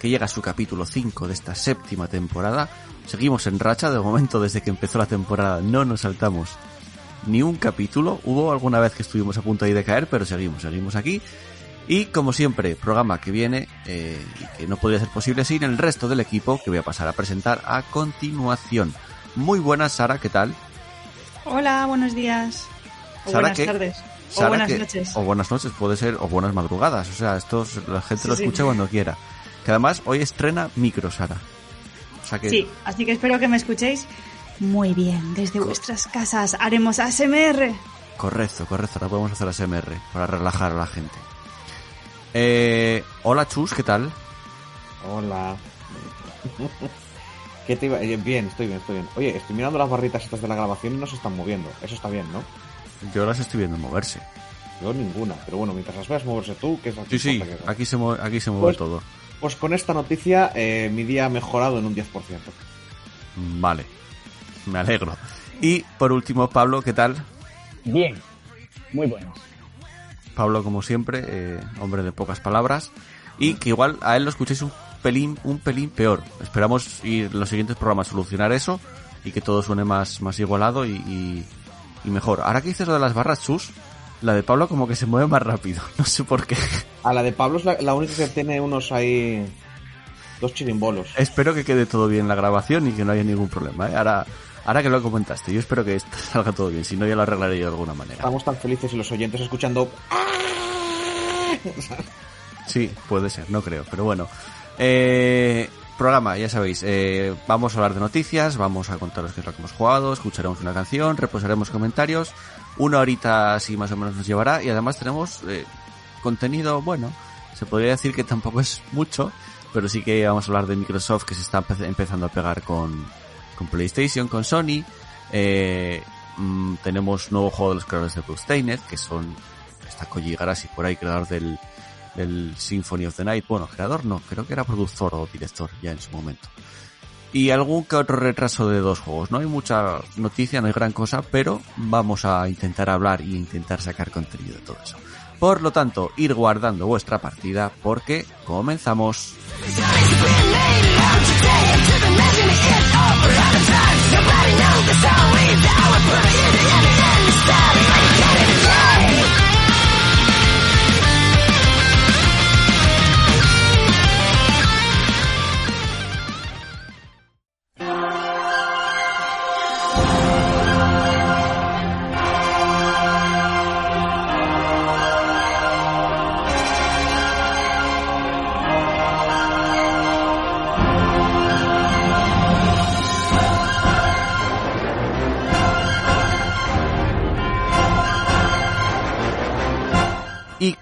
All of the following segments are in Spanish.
que llega a su capítulo 5 de esta séptima temporada. Seguimos en racha, de momento desde que empezó la temporada no nos saltamos ni un capítulo. Hubo alguna vez que estuvimos a punto de caer, pero seguimos, seguimos aquí. Y como siempre, programa que viene eh, que no podría ser posible sin el resto del equipo que voy a pasar a presentar a continuación. Muy buenas, Sara, ¿qué tal? Hola, buenos días. O Sara, buenas ¿qué? tardes. Sara, o buenas que- noches. O buenas noches, puede ser, o buenas madrugadas. O sea, esto es- la gente Sí, lo sí. escucha cuando quiera. Que además hoy estrena micro, Sara. O sea que Sí, así que espero que me escuchéis muy bien. Desde vuestras casas haremos ASMR. Correcto, correcto. Ahora podemos hacer ASMR para relajar a la gente. Eh, hola Chus, ¿qué tal? Hola. ¿Qué te iba? eh, Bien, estoy bien, estoy bien. Oye, estoy mirando las barritas estas de la grabación y no se están moviendo. Eso está bien, ¿no? Yo las estoy viendo moverse. Yo ninguna, pero bueno, mientras las veas moverse tú, que es que Sí, sí, aquí se mueve, aquí se mueve Pues- todo. Pues con esta noticia eh, mi día ha mejorado en un 10%. Vale, me alegro. Y por último, Pablo, ¿qué tal? Bien, muy buenos. Pablo, como siempre, eh, hombre de pocas palabras. Y que igual a él lo escuchéis un pelín, un pelín peor. Esperamos ir en los siguientes programas solucionar eso y que todo suene más, más igualado y, y, y mejor. Ahora que dices lo de las barras sus, la de Pablo como que se mueve más rápido. No sé por qué. A la de Pablo es la, la única que tiene unos ahí. Dos chirimbolos. Espero que quede todo bien la grabación y que no haya ningún problema. ¿eh? Ahora, ahora que lo comentaste, yo espero que salga todo bien. Si no, ya lo arreglaré yo de alguna manera. Estamos tan felices y los oyentes escuchando. Sí, puede ser, no creo, pero bueno. Eh, programa, ya sabéis, eh, vamos a hablar de noticias, vamos a contaros qué es lo que hemos jugado, escucharemos una canción, reposaremos comentarios, una horita así más o menos nos llevará y además tenemos eh, contenido, bueno, se podría decir que tampoco es mucho, pero sí que vamos a hablar de Microsoft que se está empe- empezando a pegar con, con PlayStation, con Sony, eh, mm, tenemos nuevo juego de los creadores de Bloodstained, que son, está Koji Igarashi por ahí, creador del, del Symphony of the Night. Bueno, creador no, creo que era productor o director ya en su momento. Y algún que otro retraso de dos juegos. No hay mucha noticia, no hay gran cosa, pero vamos a intentar hablar y intentar sacar contenido de todo eso. Por lo tanto, ir guardando vuestra partida porque comenzamos.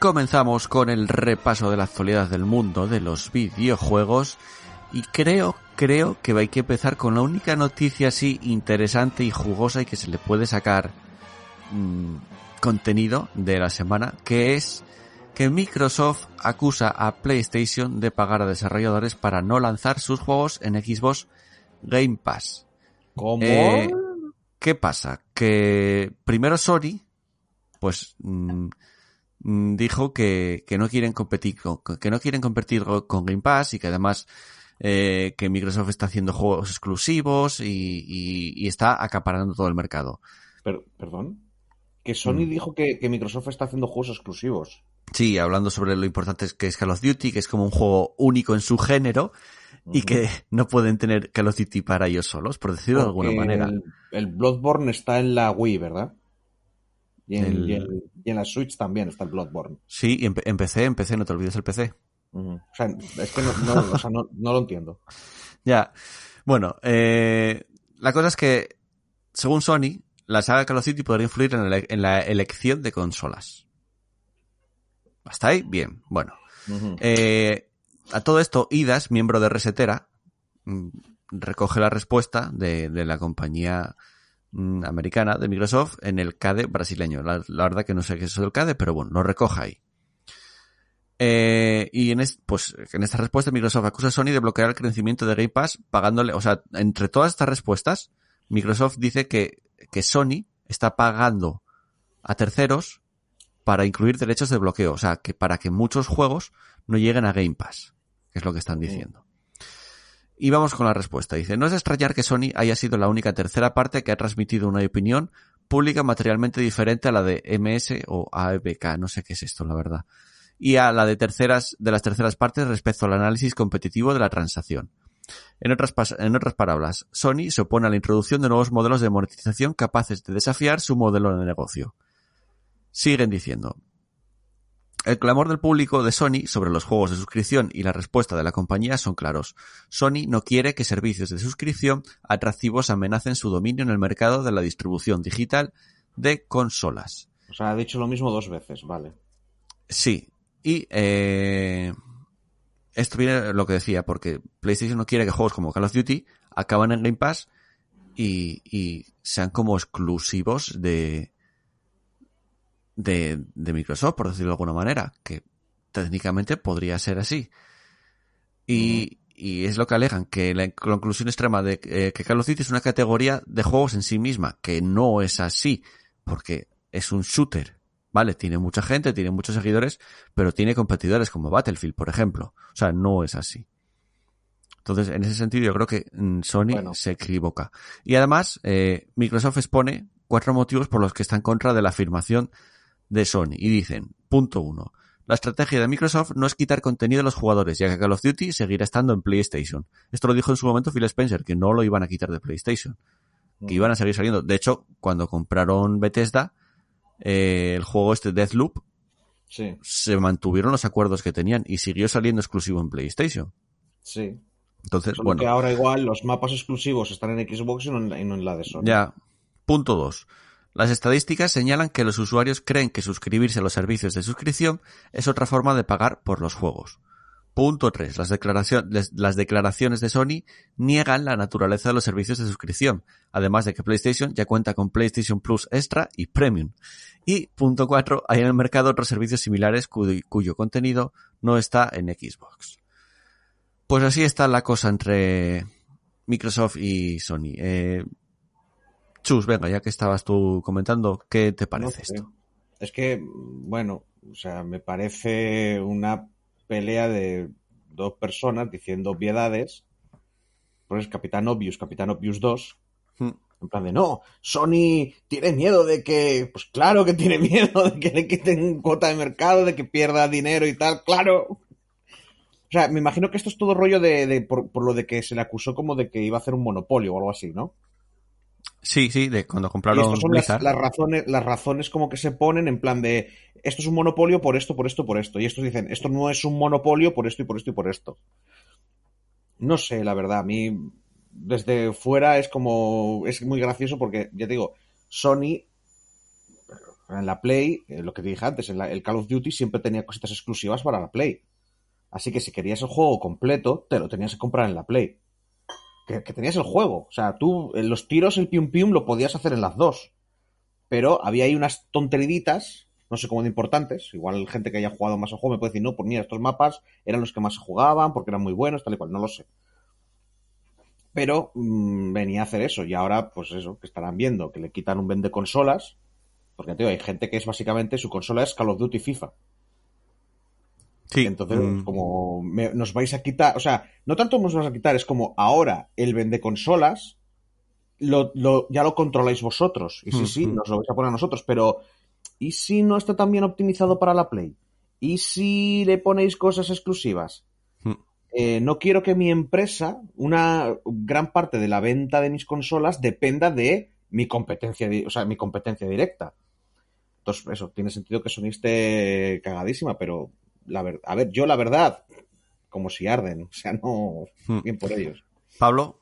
Comenzamos con el repaso de la actualidad del mundo de los videojuegos. Y creo, creo que hay que empezar con la única noticia así interesante y jugosa y que se le puede sacar mm, contenido de la semana, que es que Microsoft acusa a PlayStation de pagar a desarrolladores para no lanzar sus juegos en Xbox Game Pass. ¿Cómo? Eh, ¿Qué pasa? Que primero Sony, pues mm, mm, dijo que, que no quieren competir con, que no quieren competir con Game Pass y que además eh, que Microsoft está haciendo juegos exclusivos y, y- y está acaparando todo el mercado. Per- ¿Perdón? Que Sony Mm. dijo que, que Microsoft está haciendo juegos exclusivos. Sí, hablando sobre lo importante que es Call of Duty, que es como un juego único en su género y que no pueden tener Call of Duty para ellos solos, por decirlo de alguna manera. El, el Bloodborne está en la Wii, ¿verdad? Y en, El- y en- y en la Switch también está el Bloodborne. Sí, y en, en PC, en PC, no te olvides el PC. O sea, es que no, no- o sea, no, no lo entiendo. Ya. Bueno, eh, la cosa es que, según Sony, la saga Call of Duty podría influir en, la- en la elección de consolas. ¿Hasta ahí? Bien. Bueno. Eh, a todo esto, IDAS, miembro de Resetera, mm, recoge la respuesta de, de la compañía americana de Microsoft en el CADE brasileño. La, la verdad que no sé qué es eso del CADE, pero bueno, lo recoge ahí. Eh, y en, es- pues, en esta respuesta Microsoft acusa a Sony de bloquear el crecimiento de Game Pass pagándole, o sea, entre todas estas respuestas, Microsoft dice que, que Sony está pagando a terceros para incluir derechos de bloqueo, o sea, que para que muchos juegos no lleguen a Game Pass, que es lo que están diciendo. Y vamos con la respuesta. Dice, no es de extrañar que Sony haya sido la única tercera parte que ha transmitido una opinión pública materialmente diferente a la de MS o ABK, no sé qué es esto, la verdad, y a la de terceras, de las terceras partes respecto al análisis competitivo de la transacción. En otras, en otras palabras, Sony se opone a la introducción de nuevos modelos de monetización capaces de desafiar su modelo de negocio. Siguen diciendo, el clamor del público de Sony sobre los juegos de suscripción y la respuesta de la compañía son claros. Sony no quiere que servicios de suscripción atractivos amenacen su dominio en el mercado de la distribución digital de consolas. O sea, ha dicho lo mismo dos veces, vale. Sí, y eh, esto viene lo que decía, porque PlayStation no quiere que juegos como Call of Duty acaban en Game Pass y, y sean como exclusivos de, de, de Microsoft, por decirlo de alguna manera, que técnicamente podría ser así. Y, y es lo que alegan, que la conclusión extrema de eh, que Call of Duty es una categoría de juegos en sí misma, que no es así, porque es un shooter, ¿vale? Tiene mucha gente, tiene muchos seguidores, pero tiene competidores como Battlefield, por ejemplo. O sea, no es así. Entonces, en ese sentido, yo creo que mm, Sony Bueno. se equivoca. Y además, eh, Microsoft expone cuatro motivos por los que está en contra de la afirmación de Sony. Y dicen, punto uno, la estrategia de Microsoft no es quitar contenido a los jugadores, ya que Call of Duty seguirá estando en PlayStation. Esto lo dijo en su momento Phil Spencer, que no lo iban a quitar de PlayStation, que iban a seguir saliendo. De hecho, cuando compraron Bethesda, eh, el juego este Deathloop, Sí, se mantuvieron los acuerdos que tenían y siguió saliendo exclusivo en PlayStation. sí. Entonces, Solo bueno. que ahora igual los mapas exclusivos están en Xbox y no en, y no en la de Sony. Ya. Punto 2. Las estadísticas señalan que los usuarios creen que suscribirse a los servicios de suscripción es otra forma de pagar por los juegos. Punto 3. Las, declaraciones de Sony niegan la naturaleza de los servicios de suscripción, además de que PlayStation ya cuenta con PlayStation Plus Extra y Premium. Y punto 4. Hay en el mercado otros servicios similares cuyo, cuyo contenido no está en Xbox. Pues así está la cosa entre Microsoft y Sony. Eh, Chus, venga, ya que estabas tú comentando, ¿qué te No parece sé. esto? Es que, bueno, o sea, me parece una pelea de dos personas diciendo obviedades. Pues Capitán Obvious, Capitán Obvious 2. Hmm. En plan de, no, Sony tiene miedo de que, pues claro que tiene miedo de que le quiten cuota de mercado, de que pierda dinero y tal, claro. O sea, me imagino que esto es todo rollo de, de- por, por lo de que se le acusó como de que iba a hacer un monopolio o algo así, ¿no? Sí, sí, de cuando Y compraron son Blizzard. las razones, las razones como que se ponen en plan de esto es un monopolio por esto, por esto, por esto. Y estos dicen, esto no es un monopolio por esto y por esto y por esto. No sé, la verdad, a mí desde fuera es como, es muy gracioso porque, ya te digo, Sony en la Play, eh, lo que te dije antes, en la- el Call of Duty siempre tenía cositas exclusivas para la Play. Así que si querías el juego completo, te lo tenías que comprar en la Play. Que, tenías el juego. O sea, tú, en los tiros, el pium pium lo podías hacer en las dos. Pero había ahí unas tonteriditas, no sé cómo de importantes. Igual gente que haya jugado más al juego me puede decir, no, pues mira, estos mapas eran los que más se jugaban porque eran muy buenos, tal y cual, no lo sé. Pero mm, venía a hacer eso y ahora, pues eso, que estarán viendo que le quitan un vende consolas. Porque, tío, hay gente que es básicamente su consola es Call of Duty FIFA. Sí, Entonces, mm, como me- nos vais a quitar, o sea, no tanto nos vais a quitar, es como ahora el vende consolas lo, lo- ya lo controláis vosotros. Y sí, sí, Ujú. nos lo vais a poner a nosotros, pero ¿y si no está tan bien optimizado para la Play? ¿y si le ponéis cosas exclusivas? Eh, no quiero que mi empresa, una gran parte de la venta de mis consolas dependa de mi competencia, o sea, mi competencia directa. Entonces, eso, tiene sentido que Sony esté cagadísima, pero la ver- a ver, yo la verdad, como si arden, o sea, no, Hmm. bien por ellos. Pablo,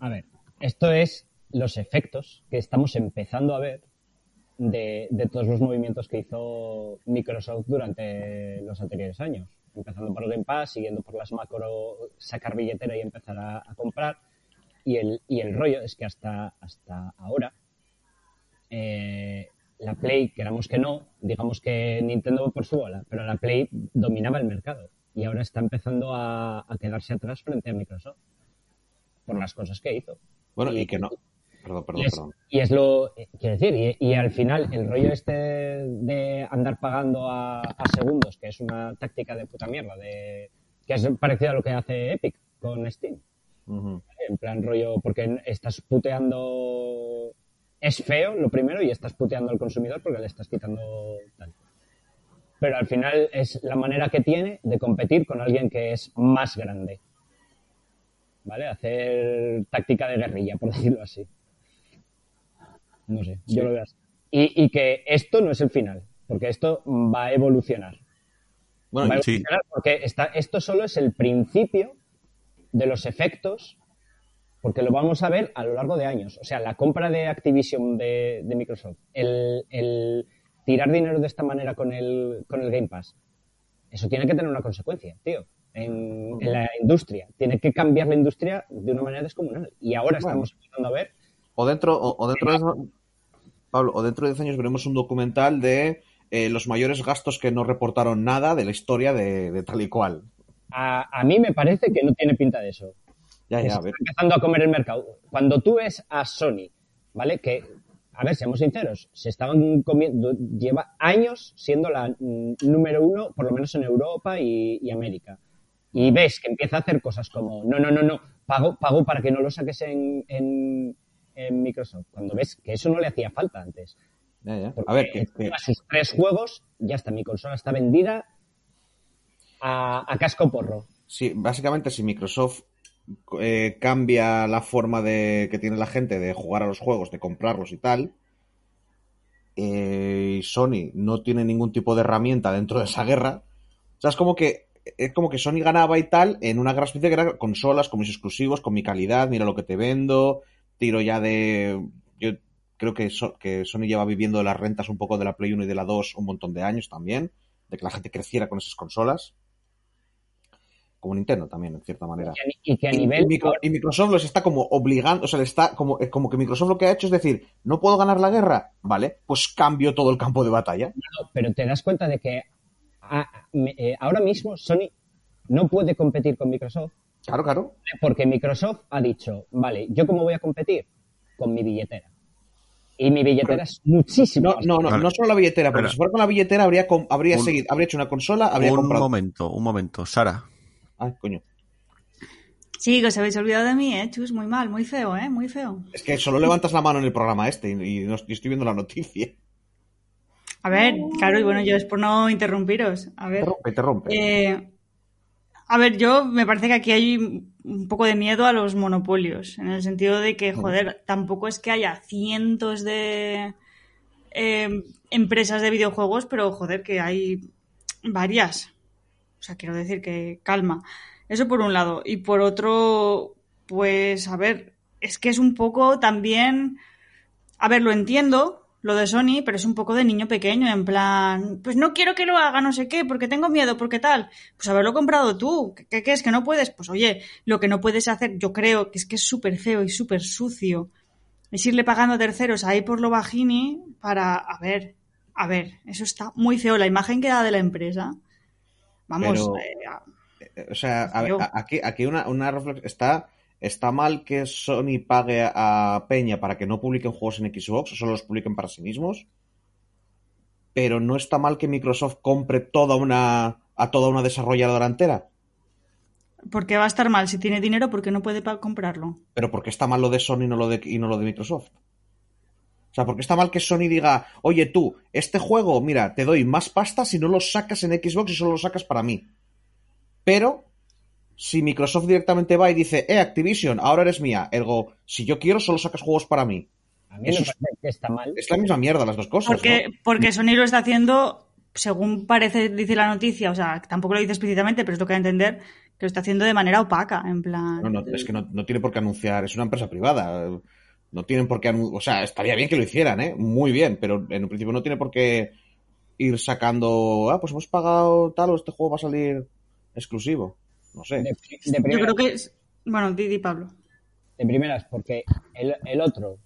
A ver, esto es los efectos que estamos empezando a ver de, de todos los movimientos que hizo Microsoft durante los anteriores años. Empezando por el Game Pass, siguiendo por las macro, sacar billetera y empezar a, a comprar. Y el, y el rollo es que hasta, hasta ahora eh, la Play, queramos que no, digamos que Nintendo va por su bola, pero la Play dominaba el mercado y ahora está empezando a, a quedarse atrás frente a Microsoft por las cosas que hizo. Bueno, Y- y que no. Perdón, perdón, y es, perdón. y es lo, eh, quiero decir, y, y al final el rollo este de andar pagando a, a segundos, que es una táctica de puta mierda, de, que es parecido a lo que hace Epic con Steam. En plan rollo, porque estás puteando... Es feo lo primero y estás puteando al consumidor porque le estás quitando tal. Pero al final es la manera que tiene de competir con alguien que es más grande. ¿Vale? Hacer táctica de guerrilla, por decirlo así. No sé, yo lo veo así. Y, y que esto no es el final, porque esto va a evolucionar. Bueno, Va a sí. evolucionar porque está, esto solo es el principio de los efectos, porque lo vamos a ver a lo largo de años. O sea, la compra de Activision de, de Microsoft, el, el tirar dinero de esta manera con el, con el Game Pass, eso tiene que tener una consecuencia, tío. En, en la industria. Tiene que cambiar la industria de una manera descomunal. Y ahora Bueno. estamos empezando a ver O dentro, o, o dentro de Pablo, o dentro de 10 años veremos un documental de eh, los mayores gastos que no reportaron nada de la historia de, de tal y cual. A, a mí me parece que no tiene pinta de eso. Ya, ya, a ver. empezando a comer el mercado. Cuando tú ves a Sony, ¿vale? Que, a ver, seamos sinceros, se estaban comiendo, lleva años siendo la mm, número uno, por lo menos en Europa y, y América. Y ves que empieza a hacer cosas como, no, no, no, no, pago, pago para que no lo saques en, en, en Microsoft. Cuando ves que eso no le hacía falta antes. Ya, ya. A ver, que, que- sus tres juegos, ya está, mi consola está vendida a, a casco porro. sí, básicamente si Microsoft eh, cambia la forma de que tiene la gente de jugar a los juegos, de comprarlos y tal, eh, Sony no tiene ningún tipo de herramienta dentro de esa guerra, o sea, es como que es como que Sony ganaba y tal en una gran especie de guerra, consolas, con mis exclusivos, con mi calidad, mira lo que te vendo, tiro ya de... Yo creo que, que Sony lleva viviendo de las rentas un poco de la Play 1 y de la 2 un montón de años también, de que la gente creciera con esas consolas. Como Nintendo también, en cierta manera. Y que a nivel... y, Micro- y Microsoft los está como obligando, o sea, le está como, eh, como que Microsoft lo que ha hecho es decir, no puedo ganar la guerra, vale, pues cambio todo el campo de batalla. No, pero te das cuenta de que a- me- eh, ahora mismo Sony no puede competir con Microsoft Claro, claro. porque Microsoft ha dicho, vale, ¿yo cómo voy a competir? Con mi billetera. Y mi billetera es muchísimo No, no, no, no solo la billetera, porque Espera. si fuera con la billetera habría, com- habría Un- seguido, habría hecho una consola, habría un comprado. momento, un momento. Sara, Ay, coño. Sí, que os habéis olvidado de mí, ¿eh? Chus, muy mal, muy feo, ¿eh? Muy feo. Es que solo levantas la mano en el programa este y, y no estoy, estoy viendo la noticia. A ver, claro, y bueno, yo es por no interrumpiros. A Te ver. rompe, te rompe. Eh, a ver, yo me parece que aquí hay un poco de miedo a los monopolios, en el sentido de que, joder, tampoco es que haya cientos de eh, empresas de videojuegos, pero joder, que hay varias. O sea, quiero decir que calma. Eso por un lado. Y por otro, pues, a ver, es que es un poco también... A ver, lo entiendo, lo de Sony, pero es un poco de niño pequeño, en plan, pues no quiero que lo haga, no sé qué, porque tengo miedo, porque tal. Pues haberlo comprado tú. ¿Qué, qué es que no puedes? Pues oye, lo que no puedes hacer, yo creo que es que es súper feo y súper sucio. Es irle pagando a terceros ahí por lo bajini para, a ver, a ver, eso está muy feo. La imagen que da de la empresa. Vamos, Pero- eh, Eh, O sea, a ver, Yo- aquí, aquí una, una reflexión. Está, está mal que Sony pague a Peña para que no publiquen juegos en Xbox, solo los publiquen para sí mismos. Pero no está mal que Microsoft compre toda una, a toda una desarrolladora entera. ¿por qué va a estar mal? Si tiene dinero, ¿por qué no puede comprarlo? Pero porque está mal lo de Sony y no lo de, y no lo de Microsoft. O sea, porque está mal que Sony diga, oye tú, este juego, mira, te doy más pasta si no lo sacas en Xbox y solo lo sacas para mí. Pero, si Microsoft directamente va y dice, eh, Activision, ahora eres mía, ergo, si yo quiero, solo sacas juegos para mí. A mí me Eso es- parece que está mal. Es la misma mierda las dos cosas. Porque, ¿no? porque Sony lo está haciendo, según parece, dice la noticia, o sea, tampoco lo dice explícitamente, pero es lo que entender, que lo está haciendo de manera opaca, en plan. No, no, es que no, no tiene por qué anunciar, es una empresa privada. No tienen por qué o sea, estaría bien que lo hicieran, ¿eh? Muy bien, pero en un principio no tiene por qué ir sacando, ah, pues hemos pagado tal o este juego va a salir exclusivo. No sé. De, de Yo primeras, creo que es. Bueno, Didi Pablo. de primeras, porque el, el otro,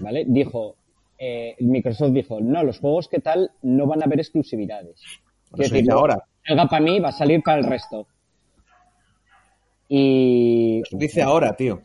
¿vale? Dijo, eh, Microsoft dijo, no, los juegos que tal no van a haber exclusividades. Eso decir, dice ahora. Salga para mí, va a salir para el resto. Y Dice ahora, tío.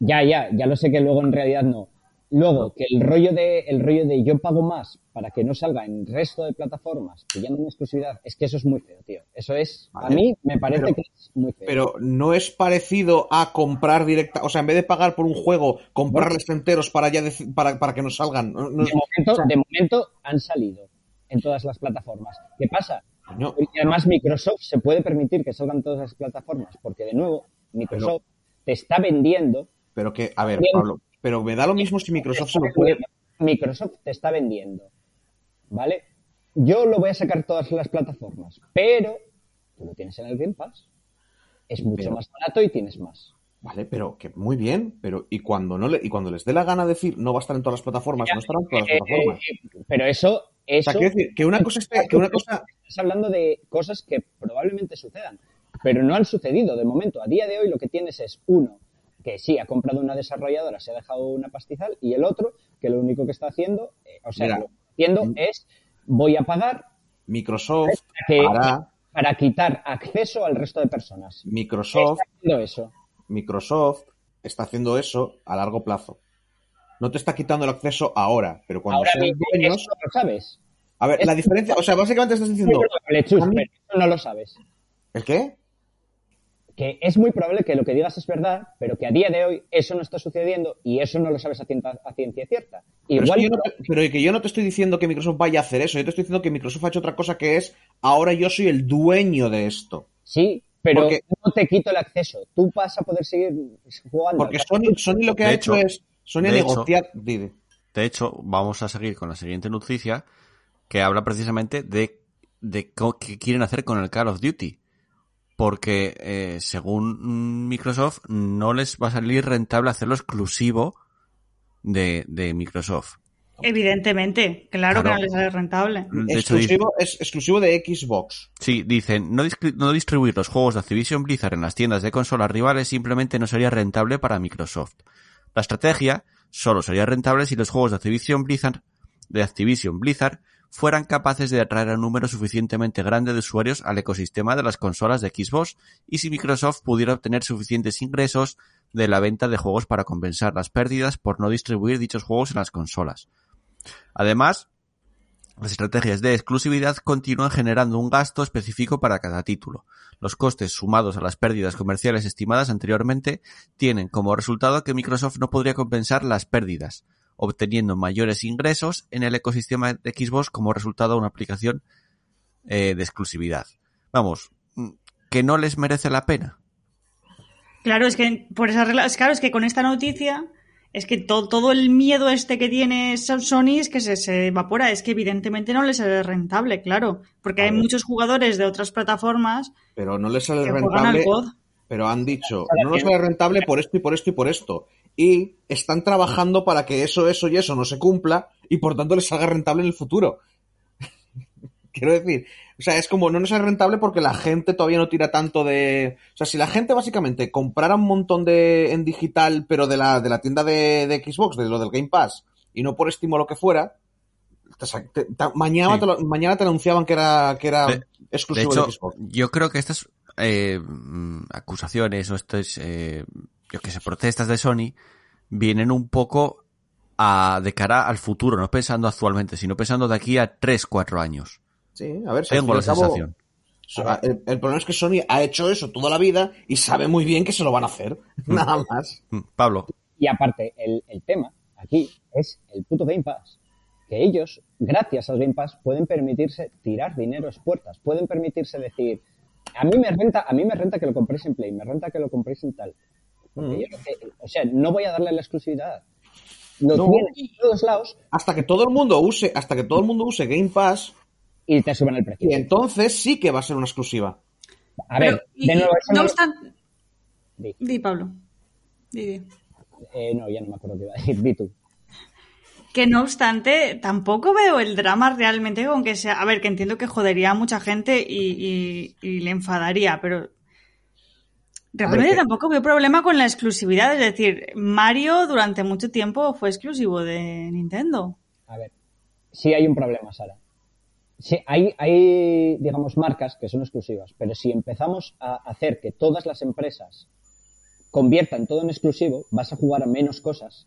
Ya, ya, ya lo sé que luego en realidad no. Luego, que el rollo de, el rollo de yo pago más para que no salga en el resto de plataformas, que ya no hay exclusividad, es que eso es muy feo, tío. Eso es, a mí me parece Pero- que es muy feo. Pero no es parecido a comprar directa, o sea, en vez de pagar por un juego, comprarles enteros para ya para, para que salgan. No, no es- de momento, o sea, de momento han salido en todas las plataformas. ¿Qué pasa? coño, Y además Microsoft se puede permitir que salgan todas las plataformas, porque de nuevo, Microsoft te está vendiendo pero que, a ver, Bien. Pablo, pero me da lo mismo si Microsoft se lo puede. Microsoft te está vendiendo. ¿Vale? Yo lo voy a sacar todas las plataformas, pero tú lo tienes en el Game Pass. Es mucho Pero- más barato y tienes más. Vale, pero que muy bien, pero y cuando no le, y cuando les dé la gana decir no va a estar en todas las plataformas, no estará en todas las Eh, plataformas. eh, pero eso, O eso sea, quiero decir que una cosa esté- que una cosa Estás hablando de cosas que probablemente sucedan, pero no han sucedido de momento. A día de hoy lo que tienes es uno que sí ha comprado una desarrolladora, se ha dejado una pastizal, y el otro que lo único que está haciendo, eh, o sea, Mira. lo que está haciendo es voy a pagar Microsoft que- hará para quitar acceso al resto de personas. Microsoft, Está haciendo eso. Microsoft está haciendo eso a largo plazo. No te está quitando el acceso ahora, pero cuando Ahora sean dueños, eso lo sabes. a ver, la diferencia, o sea, básicamente estás Es diciendo, muy probable, Chus, a mí- pero eso no lo sabes. ¿el qué? Que es muy probable que lo que digas es verdad, pero que a día de hoy eso no está sucediendo y eso no lo sabes a ciencia, a ciencia cierta. Pero, es Igual que yo no te- pero que yo no te estoy diciendo que Microsoft vaya a hacer eso, yo te estoy diciendo que Microsoft ha hecho otra cosa que es, ahora yo soy el dueño de esto. Sí, pero Porque- no te quito el acceso. Tú vas a poder seguir jugando. Porque Sony, Sony lo que De ha hecho- hecho, es, Sony ha de hecho- negociado. De hecho, vamos a seguir con la siguiente noticia que habla precisamente de, de qué quieren hacer con el Call of Duty. Porque eh, según Microsoft no les va a salir rentable hacerlo exclusivo de, de Microsoft. Evidentemente, claro, Claro. que no les sale rentable. De hecho, dice- Exclusivo, es exclusivo de Xbox. Sí, dicen, no, no distribuir los juegos de Activision Blizzard en las tiendas de consolas rivales simplemente no sería rentable para Microsoft. La estrategia solo sería rentable si los juegos de Activision Blizzard, de Activision Blizzard fueran capaces de atraer un número suficientemente grande de usuarios al ecosistema de las consolas de Xbox y si Microsoft pudiera obtener suficientes ingresos de la venta de juegos para compensar las pérdidas por no distribuir dichos juegos en las consolas. Además, las estrategias de exclusividad continúan generando un gasto específico para cada título. Los costes sumados a las pérdidas comerciales estimadas anteriormente tienen como resultado que Microsoft no podría compensar las pérdidas, obteniendo mayores ingresos en el ecosistema de Xbox como resultado de una aplicación eh, de exclusividad. Vamos, mm, que no les merece la pena. Claro, es que por esa regla, es claro, es que con esta noticia es que to- todo el miedo este que tiene Son- Sony es que se, se evapora, es que evidentemente no les sale rentable, claro, porque hay muchos jugadores de otras plataformas Pero no les sale que juegan al rentable. COD. Pero han dicho, no nos sale rentable por esto y por esto y por esto. Y están trabajando para que eso, eso y eso no se cumpla y por tanto les salga rentable en el futuro. Quiero decir, o sea, es como no nos sale rentable porque la gente todavía no tira tanto de. O sea, si la gente básicamente comprara un montón de en digital, pero de la, de la tienda de, de Xbox, de lo del Game Pass, y no por Steam o lo que fuera, te te- mañana, Sí. te lo- mañana te anunciaban que era, que era De- De exclusivo de, hecho, Xbox. yo creo que estas eh, mm, acusaciones o estas, eh, yo que sé, protestas de Sony vienen un poco a, de cara al futuro, no pensando actualmente, sino pensando de aquí a 3, 4 años. Sí, a ver, si Tengo la cabo- sensación. El, el problema es que Sony ha hecho eso toda la vida y sabe muy bien que se lo van a hacer. Nada más. Mm, Pablo, Y aparte, el, el tema aquí es el puto Game Pass. Que ellos, gracias al Game Pass, pueden permitirse tirar dinero a puertas, pueden permitirse decir, a mí me renta, a mí me renta que lo compréis en Play, me renta que lo compréis en tal. Porque Mm. yo lo que- o sea, no voy a darle la exclusividad. Lo No. tienen en todos lados Hasta que todo el mundo use, hasta que todo el mundo use Game Pass, y te suben el precio. y entonces sí que va a ser una exclusiva. A ver, Pero, de nuevo, y no no- obstante... Di. Di, Pablo. Di, di. eh, no, ya no me acuerdo qué iba a decir. Di tú. Que no obstante, tampoco veo el drama realmente con que sea. A ver, que entiendo que jodería a mucha gente y, y- y le enfadaría, pero. Realmente tampoco veo problema con la exclusividad. Es decir, Mario durante mucho tiempo fue exclusivo de Nintendo. A ver, sí hay un problema, Sara. Sí, hay, hay, digamos, marcas que son exclusivas, pero si empezamos a hacer que todas las empresas conviertan todo en exclusivo, vas a jugar a menos cosas,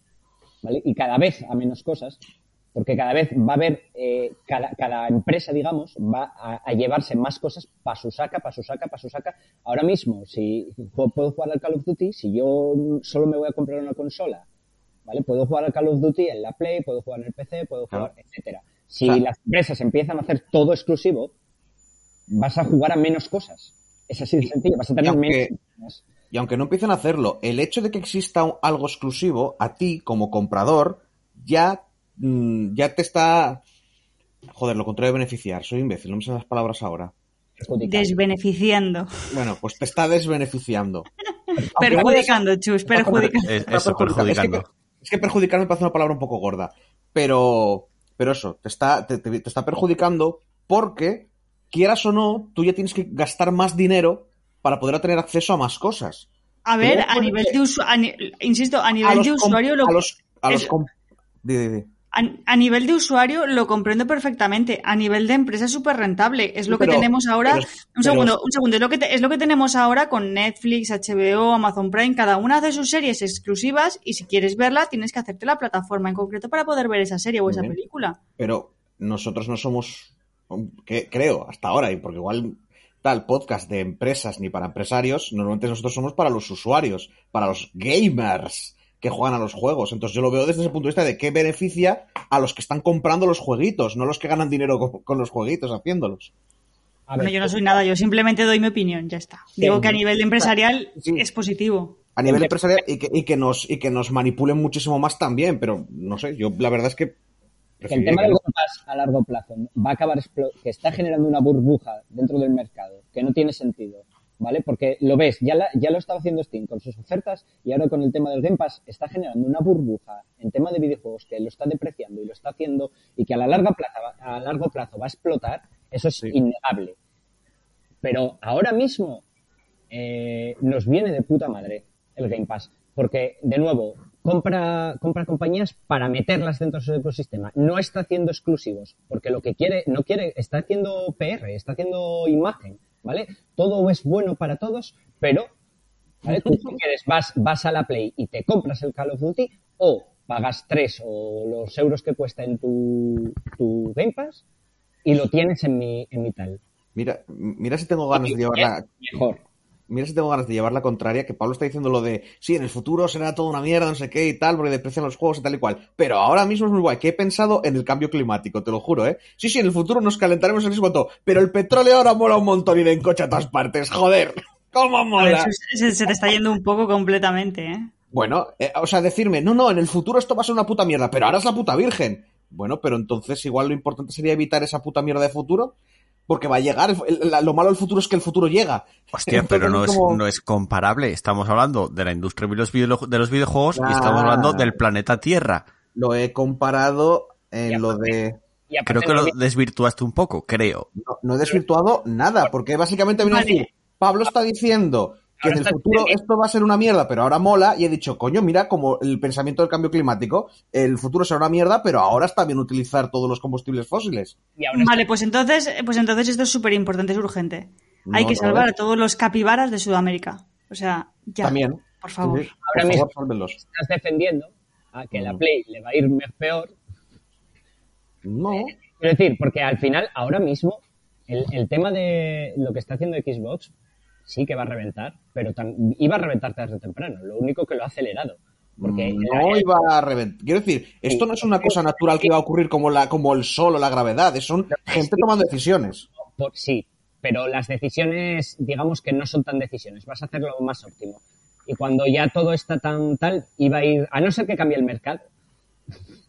¿vale? Y cada vez a menos cosas, porque cada vez va a haber, eh, cada, cada empresa, digamos, va a, a llevarse más cosas para su saca, para su saca, para su saca. Ahora mismo, si pu- puedo jugar al Call of Duty, si yo solo me voy a comprar una consola ¿vale? Puedo jugar al Call of Duty en la Play, puedo jugar en el PC, puedo jugar, etcétera. Si las empresas empiezan a hacer todo exclusivo, vas a jugar a menos cosas. Es así de sencillo, vas a tener aunque- menos. Y aunque no empiecen a hacerlo, el hecho de que exista un- algo exclusivo, a ti como comprador, ya, mm, ya te está... Joder, lo contrario de beneficiar. Soy imbécil, no me salen las palabras ahora. Desbeneficiando. Bueno, pues te está desbeneficiando. Perjudicando, Chus, perjudicando. Es- eso, perjudicando. Es que, perjudicando. es que perjudicar me parece una palabra un poco gorda. Pero, pero eso, te está, te, te- te está perjudicando porque, quieras o no, tú ya tienes que gastar más dinero para poder tener acceso a más cosas. A ver, a nivel de usuario, insisto, a nivel de usuario lo a los, a los. A, nivel de usuario lo comprendo perfectamente. A nivel de empresa es súper rentable. Es lo Pero- que tenemos ahora. pero- un pero- segundo, un segundo. Es lo, que te- es lo que tenemos ahora con Netflix, HBO, Amazon Prime. Cada una hace sus series exclusivas y si quieres verla tienes que hacerte la plataforma en concreto para poder ver esa serie o esa bien. película. pero nosotros no somos, que, creo, hasta ahora, y porque igual tal podcast de empresas ni para empresarios, normalmente nosotros somos para los usuarios, para los gamers que juegan a los juegos. Entonces yo lo veo desde ese punto de vista de qué beneficia a los que están comprando los jueguitos, no los que ganan dinero con, con los jueguitos haciéndolos. A Bueno, ver, yo no soy nada, yo simplemente doy mi opinión, ya está. Digo que a nivel de empresarial Sí. es positivo. A nivel empresarial y que, y que nos y que nos manipulen muchísimo más también, pero no sé, yo la verdad es que que el tema del. Game Pass a largo plazo va a acabar que está generando una burbuja dentro del mercado que no tiene sentido, ¿vale? Porque lo ves, ya, la- ya lo estaba haciendo Steam con sus ofertas y ahora con el tema del Game Pass está generando una burbuja en tema de videojuegos que lo está depreciando y lo está haciendo y que a la larga plaza a largo plazo va a explotar, eso es innegable. Pero ahora mismo eh, nos viene de puta madre el Game Pass. Porque, de nuevo, compra, compra compañías para meterlas dentro de su ecosistema. No está haciendo exclusivos. Porque lo que quiere, no quiere, está haciendo PR, está haciendo imagen. ¿Vale? Todo es bueno para todos, pero ¿vale? Tú si quieres, vas, vas a la Play y te compras el Call of Duty o pagas 3 o los euros que cuesta en tu, tu Game Pass y lo tienes en mi, en mi tal. Mira, mira si tengo ganas de llevarla Mejor. Mira si tengo ganas de llevar la contraria, que Pablo está diciendo lo de, sí, en el futuro será toda una mierda, no sé qué y tal, porque deprecian los juegos y tal y cual. Pero ahora mismo es muy guay, que he pensado en el cambio climático, te lo juro, ¿eh? Sí, sí, en el futuro nos calentaremos en ese cuanto, pero el petróleo ahora mola un montón y de encocha a todas partes, joder. ¿Cómo ver, mola? se te está yendo un poco completamente, ¿eh? Bueno, eh, o sea, decirme, no, no, en el futuro esto va a ser una puta mierda, pero ahora es la puta virgen. Bueno, pero entonces igual lo importante sería evitar esa puta mierda de futuro, porque va a llegar, el- el- lo malo del futuro es que el futuro llega. Hostia, Entonces pero no es, como- no es comparable. Estamos hablando de la industria de los, video- de los videojuegos y estamos hablando del planeta Tierra. Lo he comparado en lo de... Creo que lo desvirtuaste un poco, creo. No, no he desvirtuado nada, porque básicamente viene a decir, Pablo está diciendo que en el futuro esto va a ser una mierda, pero ahora mola, y he dicho, coño, mira, como el pensamiento del cambio climático, el futuro será una mierda, pero ahora está bien utilizar todos los combustibles fósiles. y ahora Vale, pues entonces, pues entonces esto es súper importante, es urgente. Hay No, que salvar ¿eh? a todos los capibaras de Sudamérica. O sea, ya. También. Por favor. Sí, sí. Ahora Por mismo. favor, estás defendiendo a que la Mm. Play le va a ir peor. No. Quiero decir, porque al final, ahora mismo, el, el tema de lo que está haciendo Xbox sí que va a reventar, pero iba a reventar tarde o temprano. Lo único que lo ha acelerado. Porque no iba a reventar. Quiero decir, esto no es una cosa natural que va a ocurrir como, la, como el sol o la gravedad, son gente tomando decisiones. por- sí, pero las decisiones, digamos que no son tan decisiones, vas a hacer lo más óptimo. Y cuando ya todo está tan tal, iba a ir, a no ser que cambie el mercado,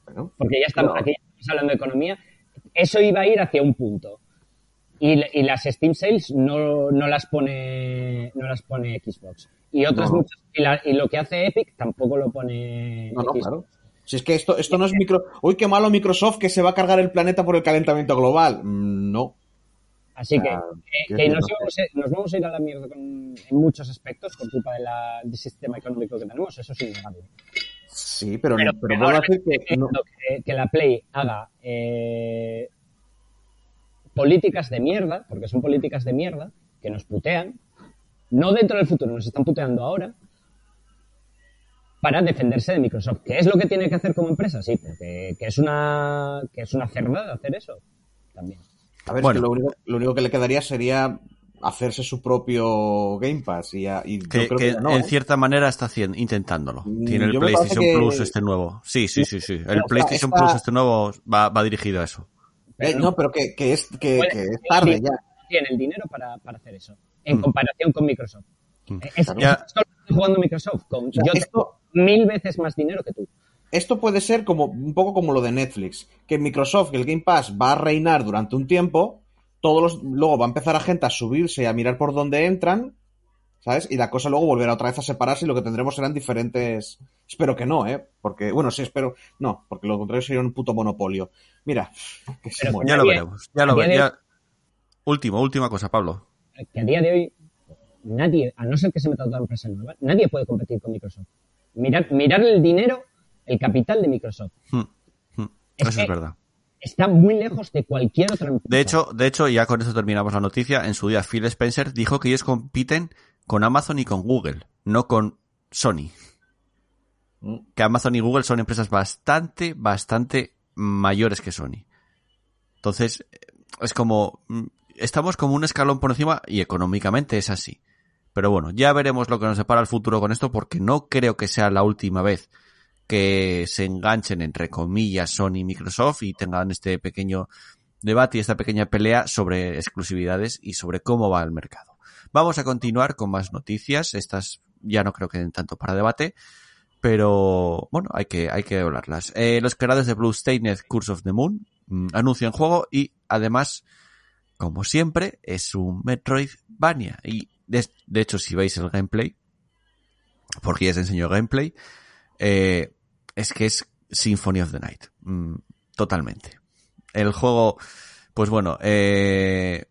Bueno, porque ya estamos, aquí ya estamos hablando de economía, eso iba a ir hacia un punto. Y, y las Steam Sales no, no las pone no las pone Xbox. Y otras No. muchas, y, la- y lo que hace Epic tampoco lo pone no, no, Xbox. claro. Si es que esto, esto no es micro. Uy, qué malo Microsoft que se va a cargar el planeta por el calentamiento global. Mm, No. Así que, Ah, que- nos, vamos a, nos vamos a ir a la mierda con- en muchos aspectos por culpa de la, del sistema económico que tenemos, eso es innegable. Sí, pero, Pero, pero ahora vuelvo a decir que. no- que la Play haga eh, políticas de mierda, porque son políticas de mierda, que nos putean, no dentro del futuro, nos están puteando ahora, para defenderse de Microsoft. ¿Qué es lo que tiene que hacer como empresa? Sí, porque que es una, que es una cerdada hacer eso. También. A ver, Bueno. es que lo único, lo único que le quedaría sería hacerse su propio Game Pass. Y, ya- y yo Que, creo que que ya no, en ¿eh? cierta manera está haciendo, intentándolo. Mm, Tiene el yo PlayStation que- Plus este nuevo. Sí, sí, sí, sí. El PlayStation está- Plus este nuevo va, va dirigido a eso. Eh, no, pero que, que es, que, que es tarde ya. Tiene el dinero para, para hacer eso, en Mm. comparación con Microsoft. Mm. Es, Ya. esto lo está jugando Microsoft. Con, O sea, yo esto- tengo mil veces más dinero que tú. Esto puede ser como un poco como lo de Netflix, que Microsoft, que el Game Pass va a reinar durante un tiempo, todos los, luego va a empezar a gente a subirse y a mirar por dónde entran, ¿sabes? Y la cosa luego volverá otra vez a separarse y lo que tendremos serán diferentes. Espero que no, ¿eh? Porque, bueno, sí, espero. No, porque lo contrario sería un puto monopolio. Mira, que se. Ya lo veremos. Ya lo veremos. Último, última cosa, Pablo. Que a día de hoy, nadie, a no ser que se meta otra empresa nueva, nadie puede competir con Microsoft. Mirar, mirar el dinero, el capital de Microsoft. Hmm, hmm. Es Eso es verdad. Está muy lejos de cualquier otra empresa. De hecho, de hecho, ya con esto terminamos la noticia. En su día, Phil Spencer dijo que ellos compiten con Amazon y con Google, no con Sony. Que Amazon y Google son empresas bastante, bastante mayores que Sony. Entonces, es como, mm, estamos como un escalón por encima y económicamente es así. Pero bueno, ya veremos lo que nos depara el futuro con esto porque no creo que sea la última vez que se enganchen entre comillas Sony y Microsoft y tengan este pequeño debate y esta pequeña pelea sobre exclusividades y sobre cómo va el mercado. Vamos a continuar con más noticias. Estas ya no creo que den tanto para debate, pero bueno, hay que, hay que hablarlas. Eh, los creadores de Blue Stained Curse of the Moon mm, anuncian juego y además, como siempre, es un Metroidvania. Y de, de hecho, si veis el gameplay, porque ya se enseñó gameplay, eh, es que es Symphony of the Night. Mm, totalmente. El juego, pues bueno, eh,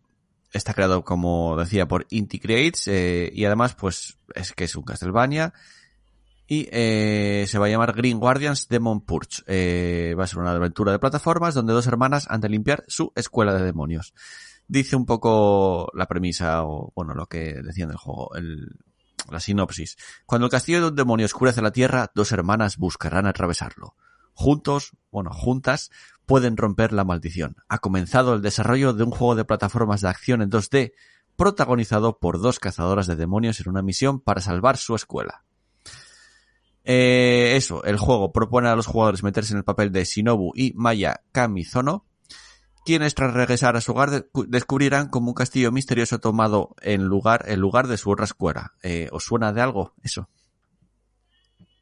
está creado, como decía, por Inti Creates, eh, y además, pues, es que es un Castlevania. Y eh, se va a llamar Green Guardians Demon Purge. Eh, va a ser una aventura de plataformas donde dos hermanas han de limpiar su escuela de demonios. Dice un poco la premisa, o bueno, lo que decía en el juego, la sinopsis. Cuando el castillo de un demonio oscurece la tierra, dos hermanas buscarán atravesarlo. Juntos, bueno, juntas, pueden romper la maldición. Ha comenzado el desarrollo de un juego de plataformas de acción en 2D, protagonizado por dos cazadoras de demonios en una misión para salvar su escuela. Eh, eso, el juego propone a los jugadores meterse en el papel de Shinobu y Maya Kamizono, quienes tras regresar a su hogar de- descubrirán como un castillo misterioso tomado en lugar, en lugar de su otra escuela. Eh, ¿Os suena de algo eso?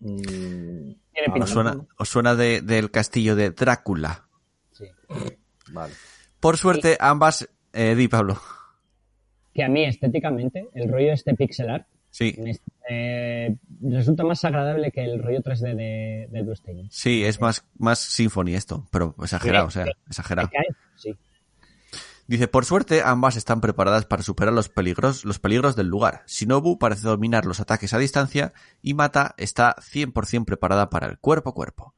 Mm. ¿Os suena, os suena de- del castillo de Drácula? Sí. Vale. Por suerte, ambas... Eh, di, Pablo. Que a mí, estéticamente, el rollo este pixel art Sí, me- eh, resulta más agradable que el rollo 3D de, de sí, es más, más Symphony esto, pero exagerado, o sea, exagerado. Sí. Dice, por suerte, ambas están preparadas para superar los peligros, los peligros del lugar. Shinobu parece dominar los ataques a distancia y Mata está 100% preparada para el cuerpo a cuerpo.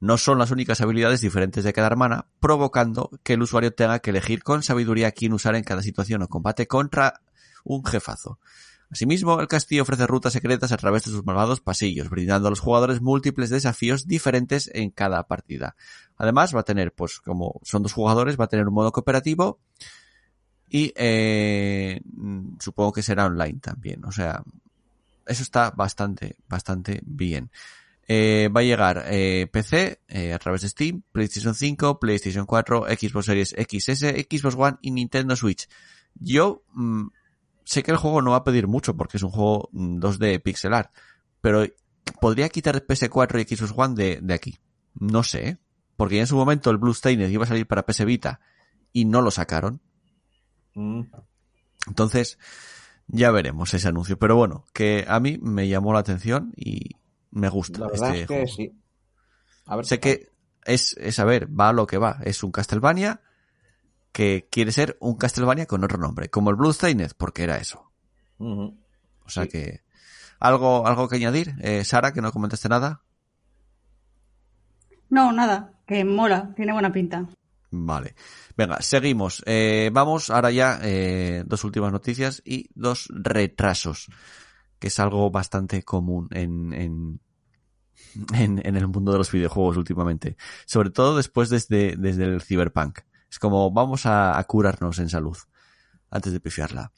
No son las únicas habilidades diferentes de cada hermana, provocando que el usuario tenga que elegir con sabiduría quién usar en cada situación o combate contra un jefazo. Asimismo, el castillo ofrece rutas secretas a través de sus malvados pasillos, brindando a los jugadores múltiples desafíos diferentes en cada partida. Además, va a tener, pues, como son dos jugadores, va a tener un modo cooperativo y eh, mm, supongo que será online también. O sea, eso está bastante, bastante bien. Eh, va a llegar eh, PC eh, a través de Steam, PlayStation 5, PlayStation 4, Xbox Series XS, Xbox One y Nintendo Switch. Yo mm, sé que el juego no va a pedir mucho porque es un juego mm, 2D pixelar, pero podría quitar PS4 y Xbox One de, de aquí. No sé, ¿eh? porque ya en su momento el Blue Stained iba a salir para PS Vita y no lo sacaron. Mm. Entonces, ya veremos ese anuncio. Pero bueno, que a mí me llamó la atención y me gusta La verdad este es que juego. sí. A ver Sé que es, es, a ver, va a lo que va. Es un Castlevania que quiere ser un Castlevania con otro nombre, como el Bloodstained, porque era eso. O sea Sí. que, ¿algo, algo que añadir? Eh, Sara, que no comentaste nada. No, nada, que mola, tiene buena pinta. Vale. Venga, seguimos. Eh, vamos ahora ya, eh, dos últimas noticias y dos retrasos, que es algo bastante común en, en, en, en el mundo de los videojuegos últimamente. Sobre todo después desde, desde el Cyberpunk. Es como vamos a, a curarnos en salud antes de pifiarla.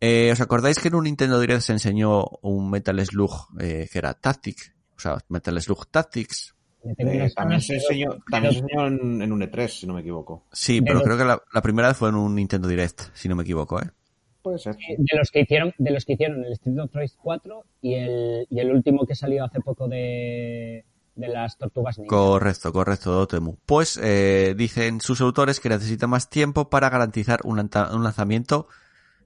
Eh, ¿Os acordáis que en un Nintendo Direct se enseñó un Metal Slug eh, que era Tactic? O sea, Metal Slug Tactics, Eh, también se enseñó, también se enseñó en, en un E3, si no me equivoco. Sí, pero creo que la, la primera vez fue en un Nintendo Direct, si no me equivoco, ¿eh? Puede ser. de los que hicieron de los que hicieron el Street of Rage 4 y el, y el último que salió hace poco de, de las tortugas. Correcto, correcto, Dotemu. Pues eh, dicen sus autores que necesita más tiempo para garantizar un lanzamiento,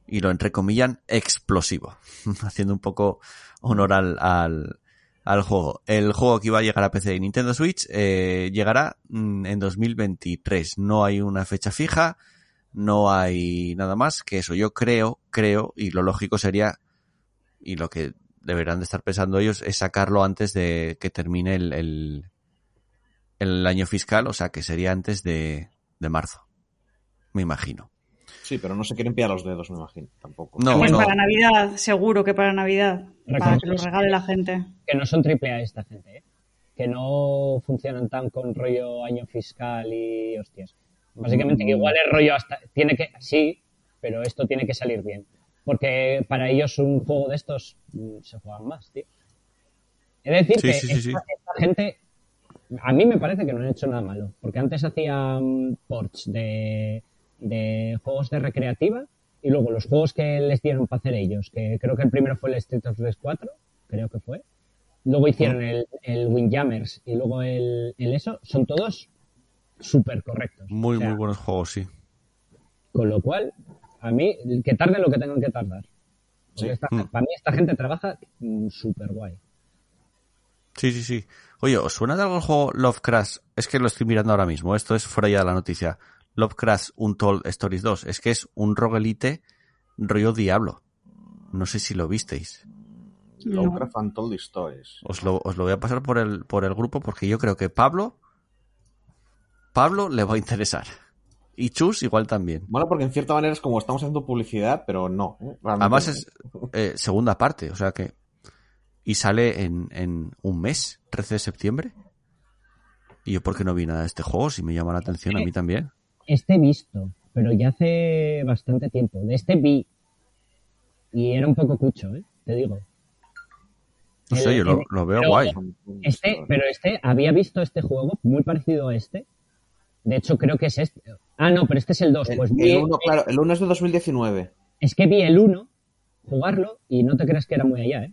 y lo entrecomillan, explosivo, haciendo un poco honor al, al, al juego. El juego que iba a llegar a PC y Nintendo Switch eh, llegará mm, en 2023. No hay una fecha fija, no hay nada más que eso. Yo creo, creo, y lo lógico sería, y lo que deberán de estar pensando ellos, es sacarlo antes de que termine el, el, el año fiscal, o sea que sería antes de, de marzo. Me imagino. Sí, pero no se quieren pillar los dedos, me imagino, tampoco. No, pues no. para Navidad, seguro que para Navidad. Para que lo Reconozco. regale la gente. Que no son triple A esta gente, ¿eh? Que no funcionan tan con rollo año fiscal y hostias. Básicamente que igual el rollo hasta tiene que sí, pero esto tiene que salir bien. Porque para ellos un juego de estos mm, se juegan más, tío. Es decir, Sí, que sí, esta, sí. esta gente, a mí me parece que no han hecho nada malo. Porque antes hacían ports de, de juegos de recreativa y luego los juegos que les dieron para hacer ellos, que creo que el primero fue el Street of Rage 4, creo que fue. Luego hicieron el, el Windjammers y luego el, el eso, son todos súper correctos. Muy, O sea, muy buenos juegos, sí. Con lo cual, a mí, que tarde lo que tengan que tardar. Porque Sí. esta- Mm. Para mí esta gente trabaja mm, súper guay. Sí, sí, sí. Oye, ¿os suena de algo el juego Lovecraft? Es que lo estoy mirando ahora mismo, esto es fuera ya de la noticia. Lovecraft Untold Stories 2. Es que es un roguelite rollo diablo. No sé si lo visteis. No. Lovecraft Untold Stories. Os lo, os lo voy a pasar por el, por el grupo porque yo creo que Pablo, Pablo le va a interesar. Y Chus igual también. Bueno, porque en cierta manera es como estamos haciendo publicidad, pero no. ¿eh? Además es eh, segunda parte, o sea que... Y sale en, en un mes, 13 de septiembre. Y yo, ¿por qué no vi nada de este juego? Si me llama la atención, a mí también. Este visto, pero ya hace bastante tiempo. De este vi. Y era un poco cucho, ¿eh? Te digo. No sé, yo lo, el- lo veo pero- guay. Este, pero este, había visto este juego muy parecido a este. De hecho, creo que es este. Ah, no, pero este es el 2. El, Pues el vi- uno, claro, el 1 es de 2019. es que vi el 1 jugarlo y no te creas que era muy allá, ¿eh?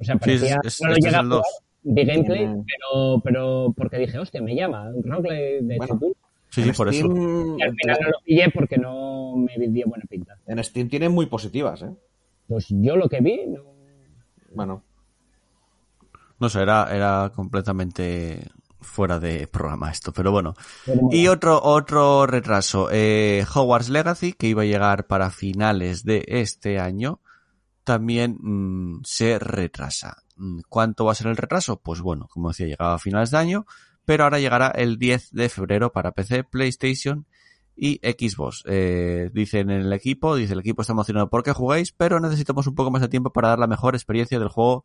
O sea, Sí, es- parecía. es- no lo este es llegué a el jugar, 2. vi gameplay, pero, pero porque dije, hostia, me llama, un roguelike de Bueno. Chupul. Sí, sí, por eso. Steam, Y al final no lo pillé porque no me dio buena pinta. En Steam tiene muy positivas, ¿eh? Pues yo lo que vi, no. Bueno, No sé, era, era completamente fuera de programa esto, pero bueno. Y otro, otro retraso. Eh, Hogwarts Legacy, que iba a llegar para finales de este año, también mm, se retrasa. Mm, ¿Cuánto va a ser el retraso? Pues bueno, como decía, llegaba a finales de año, pero ahora llegará el 10 de febrero para PC, PlayStation y Xbox. Eh, dicen en el equipo, dice el equipo está emocionado porque jugáis, pero necesitamos un poco más de tiempo para dar la mejor experiencia del juego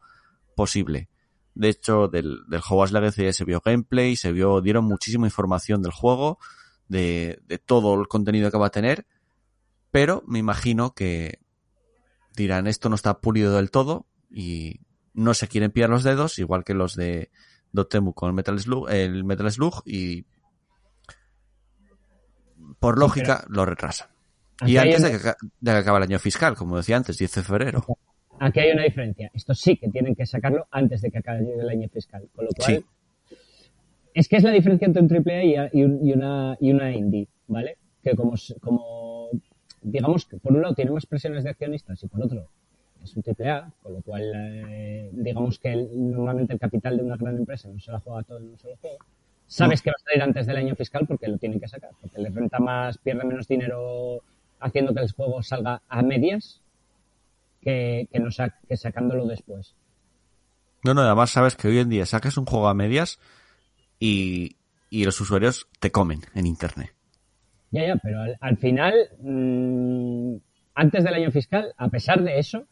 posible. De hecho, del, del Hogwarts Legacy se vio gameplay, se vio, dieron muchísima información del juego, de, de todo el contenido que va a tener, pero me imagino que dirán esto no está pulido del todo y no se quieren pillar los dedos, igual que los de Dotemu con el Metal Slug, el Metal Slug y por lógica lo retrasan. Y antes de que, de que acabe el año fiscal, como decía antes, 10 de febrero. Aquí hay una diferencia. Esto sí que tienen que sacarlo antes de que acabe el año fiscal. Con lo cual, Sí. es que es la diferencia entre un AAA y, a- y un- y una, y una indie, ¿vale? Que como, como, digamos que por un lado tiene más presiones de accionistas y por otro es un AAA, con lo cual, eh, digamos que el- normalmente el capital de una gran empresa no se la juega todo en un solo juego. Sabes que va a salir antes del año fiscal porque lo tienen que sacar, porque les renta más, pierde menos dinero haciendo que el juego salga a medias que, que, no sa- que sacándolo después. No, no, además sabes que hoy en día sacas un juego a medias y, y los usuarios te comen en internet. Ya, ya, pero al, al final, mm, antes del año fiscal, a pesar de eso,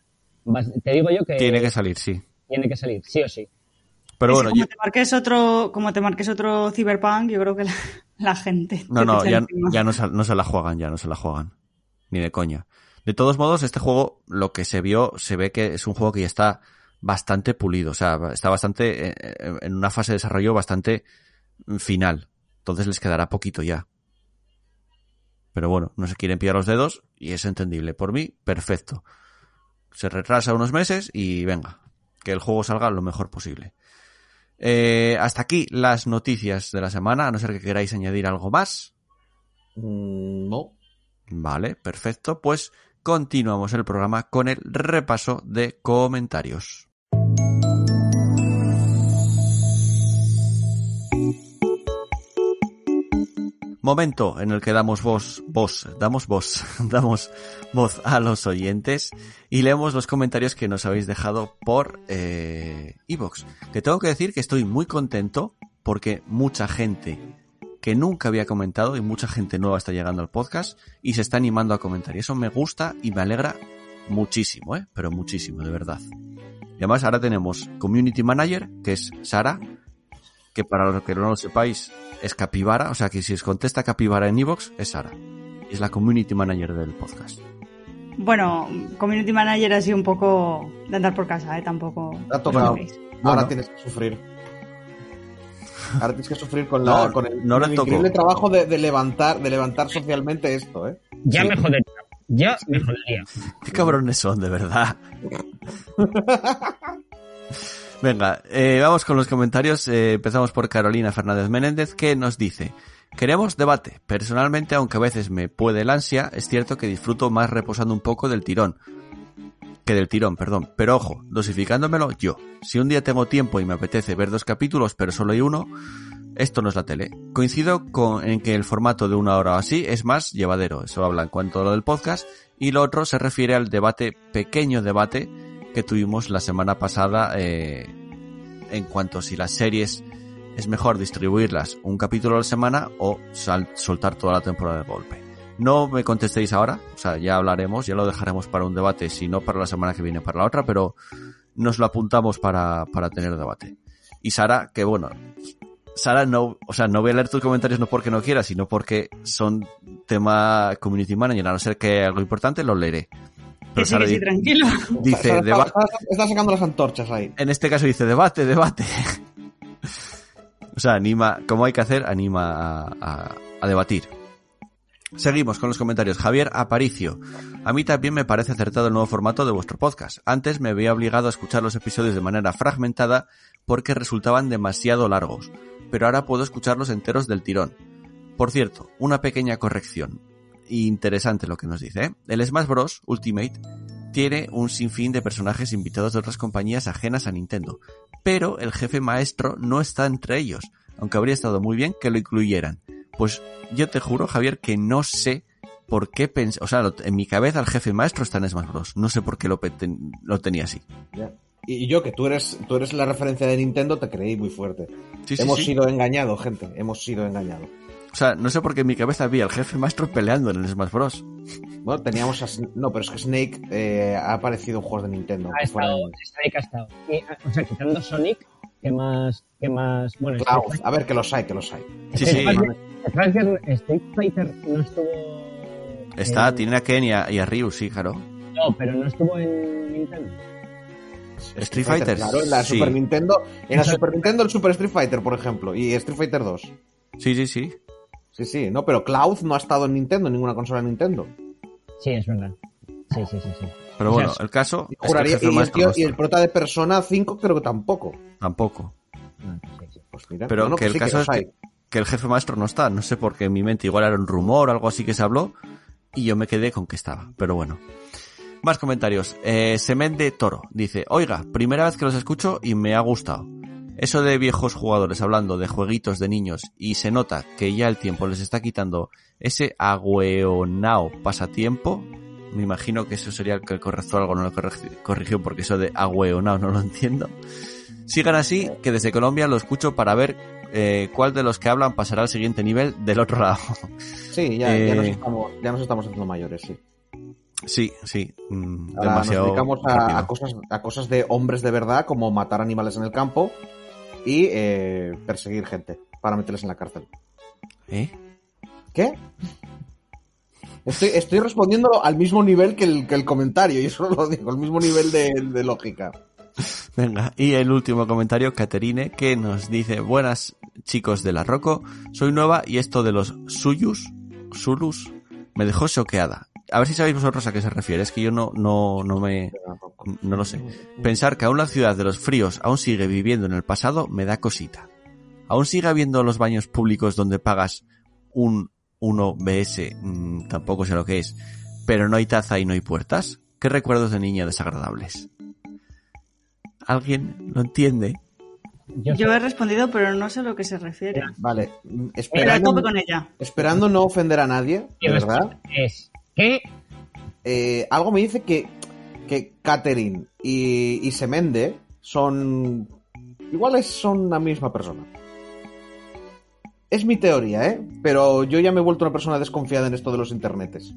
vas- te digo yo que Tiene que salir, sí. tiene que salir, sí o sí. Pero bueno, como yo- te marques otro, como te marques otro Cyberpunk, yo creo que la, la gente. no, no, ya, ya no, se, no se la juegan, ya no se la juegan. Ni de coña. De todos modos, este juego, lo que se vio, se ve que es un juego que ya está bastante pulido. O sea, está bastante, eh, eh, en una fase de desarrollo bastante final. Entonces les quedará poquito ya. Pero bueno, no se quieren pillar los dedos y es entendible. Por mí, perfecto. Se retrasa unos meses y venga, que el juego salga lo mejor posible. Eh, hasta aquí las noticias de la semana, a no ser que queráis añadir algo más. Mm, no. Vale, perfecto. Pues continuamos el programa con el repaso de comentarios. Momento en el que damos voz, voz, damos voz, damos voz a los oyentes y leemos los comentarios que nos habéis dejado por eh, iVoox. Que tengo que decir que estoy muy contento porque mucha gente que nunca había comentado y mucha gente nueva está llegando al podcast y se está animando a comentar. Y eso me gusta y me alegra muchísimo, ¿eh? Pero muchísimo, de verdad. Y además ahora tenemos Community Manager, que es Sara, que para los que no lo sepáis es Capibara, o sea que si os contesta Capibara en Evox, es Sara. Es la Community Manager del podcast. Bueno, Community Manager ha sido un poco de andar por casa, ¿eh? Tampoco. Te ha os tocado. flipéis. Ahora Bueno. tienes que sufrir. Ahora tienes que sufrir con, la, No, con el, no con el increíble trabajo de, de levantar, de levantar socialmente esto, ¿eh? Ya Sí. me jodería. Ya me jodería. Qué cabrones son, de verdad. Venga, eh, vamos con los comentarios. Eh, empezamos por Carolina Fernández Menéndez, que nos dice: Queremos debate. Personalmente, aunque a veces me puede el ansia, es cierto que disfruto más reposando un poco del tirón. Que del tirón, perdón. Pero ojo, dosificándomelo yo. Si un día tengo tiempo y me apetece ver dos capítulos, pero solo hay uno, esto no es la tele. Coincido con, en que el formato de una hora o así es más llevadero. Eso habla en cuanto a lo del podcast. Y lo otro se refiere al debate, pequeño debate, que tuvimos la semana pasada eh, en cuanto a si las series es mejor distribuirlas un capítulo a la semana o soltar toda la temporada de golpe. No me contestéis ahora, o sea, ya hablaremos, ya lo dejaremos para un debate, si no para la semana que viene, para la otra, pero nos lo apuntamos para, para tener debate. Y Sara, que bueno, Sara no, o sea, no voy a leer tus comentarios no porque no quiera, sino porque son tema community manager, a no ser que algo importante lo leeré. Sí, Sara que sí, di- tranquilo. dice, Está- deba- está, está- está sacando las antorchas ahí. en este caso dice debate, debate. o sea, anima, como hay que hacer, anima a, a- a debatir. Seguimos con los comentarios. Javier Aparicio. A mí también me parece acertado el nuevo formato de vuestro podcast. Antes me había obligado a escuchar los episodios de manera fragmentada porque resultaban demasiado largos, pero ahora puedo escucharlos enteros del tirón. Por cierto, una pequeña corrección. Interesante lo que nos dice. ¿eh? El Smash Bros. Ultimate tiene un sinfín de personajes invitados de otras compañías ajenas a Nintendo, pero el jefe maestro no está entre ellos, aunque habría estado muy bien que lo incluyeran. Pues yo te juro, Javier, que no sé por qué pensé, o sea, lo- en mi cabeza el jefe maestro está en Smash Bros. No sé por qué lo, ten- lo tenía así. Ya. Y yo, que tú eres, tú eres la referencia de Nintendo, te creí muy fuerte. Sí, sí, hemos sí. sido engañados, gente. Hemos sido engañados. O sea, no sé por qué en mi cabeza había el jefe maestro peleando en el Smash Bros. Bueno, teníamos a... No, pero es que Snake eh, ha aparecido en juegos de Nintendo. Ha fuera estado, de- Snake ha estado. Y, o sea, quitando Sonic, ¿qué más? ¿Qué más? Bueno, Cloud. Street A ver, que los hay, que los hay. Sí, sí. Street Fighter- no estuvo. Está, en- tiene a Ken y a, y a Ryu, sí, claro. No, pero no estuvo en Nintendo. Street Fighter, Claro, en la sí. Super Nintendo, en la Super Nintendo el Super Street Fighter, por ejemplo, y Street Fighter 2. Sí, sí, sí. Sí, sí, no, pero Cloud no ha estado en Nintendo, en ninguna consola de Nintendo. Sí, es verdad. Sí, sí, sí, sí. Pero O sea, bueno, el caso Y, es que el juraría- y el, tío- y el prota de Persona 5 creo que tampoco. Tampoco. Ah, sí, sí. Pues mira, Pero no, no, que el sí, caso los es que, que el jefe maestro no está. No sé por qué en mi mente igual era un rumor algo así que se habló. Y yo me quedé con que estaba. Pero bueno. Más comentarios. Eh, Semende Toro dice, oiga, primera vez que los escucho y me ha gustado. Eso de viejos jugadores hablando de jueguitos de niños y se nota que ya el tiempo les está quitando ese agüeonao pasatiempo. Me imagino que eso sería el que correctó algo, no lo corrigió porque eso de agüeonao no lo entiendo. Sigan así, que desde Colombia lo escucho para ver eh, cuál de los que hablan pasará al siguiente nivel del otro lado. Sí, ya, ya, nos Eh, estamos, ya nos estamos haciendo mayores, sí. sí, sí, mm, Ahora demasiado nos dedicamos a, cosas, a cosas de hombres de verdad, como matar animales en el campo y eh, perseguir gente para meterles en la cárcel. ¿Eh? ¿Qué? Estoy, estoy respondiéndolo al mismo nivel que el, que el comentario, y eso lo digo, el mismo nivel de, de lógica. Venga, y el último comentario, Caterine, que nos dice, buenas chicos de la Roco, soy nueva y esto de los suyus, sulus, me dejó choqueada. A ver si sabéis vosotros a qué se refiere, es que yo no, no, no me, no lo sé. Pensar que aún la ciudad de los fríos aún sigue viviendo en el pasado me da cosita. Aún sigue habiendo los baños públicos donde pagas un 1BS, mm, tampoco sé lo que es, pero no hay taza y no hay puertas. ¿Qué recuerdos de niña desagradables? ¿Alguien lo entiende? Yo, Yo he respondido, pero no sé a lo que se refiere. Vale, mm, esperando, tope con ella. esperando no ofender a nadie, de verdad, es que eh, algo me dice que, que Catherine y, y Semende son... Iguales son la misma persona. Es mi teoría, ¿eh? Pero yo ya me he vuelto una persona desconfiada en esto de los internetes.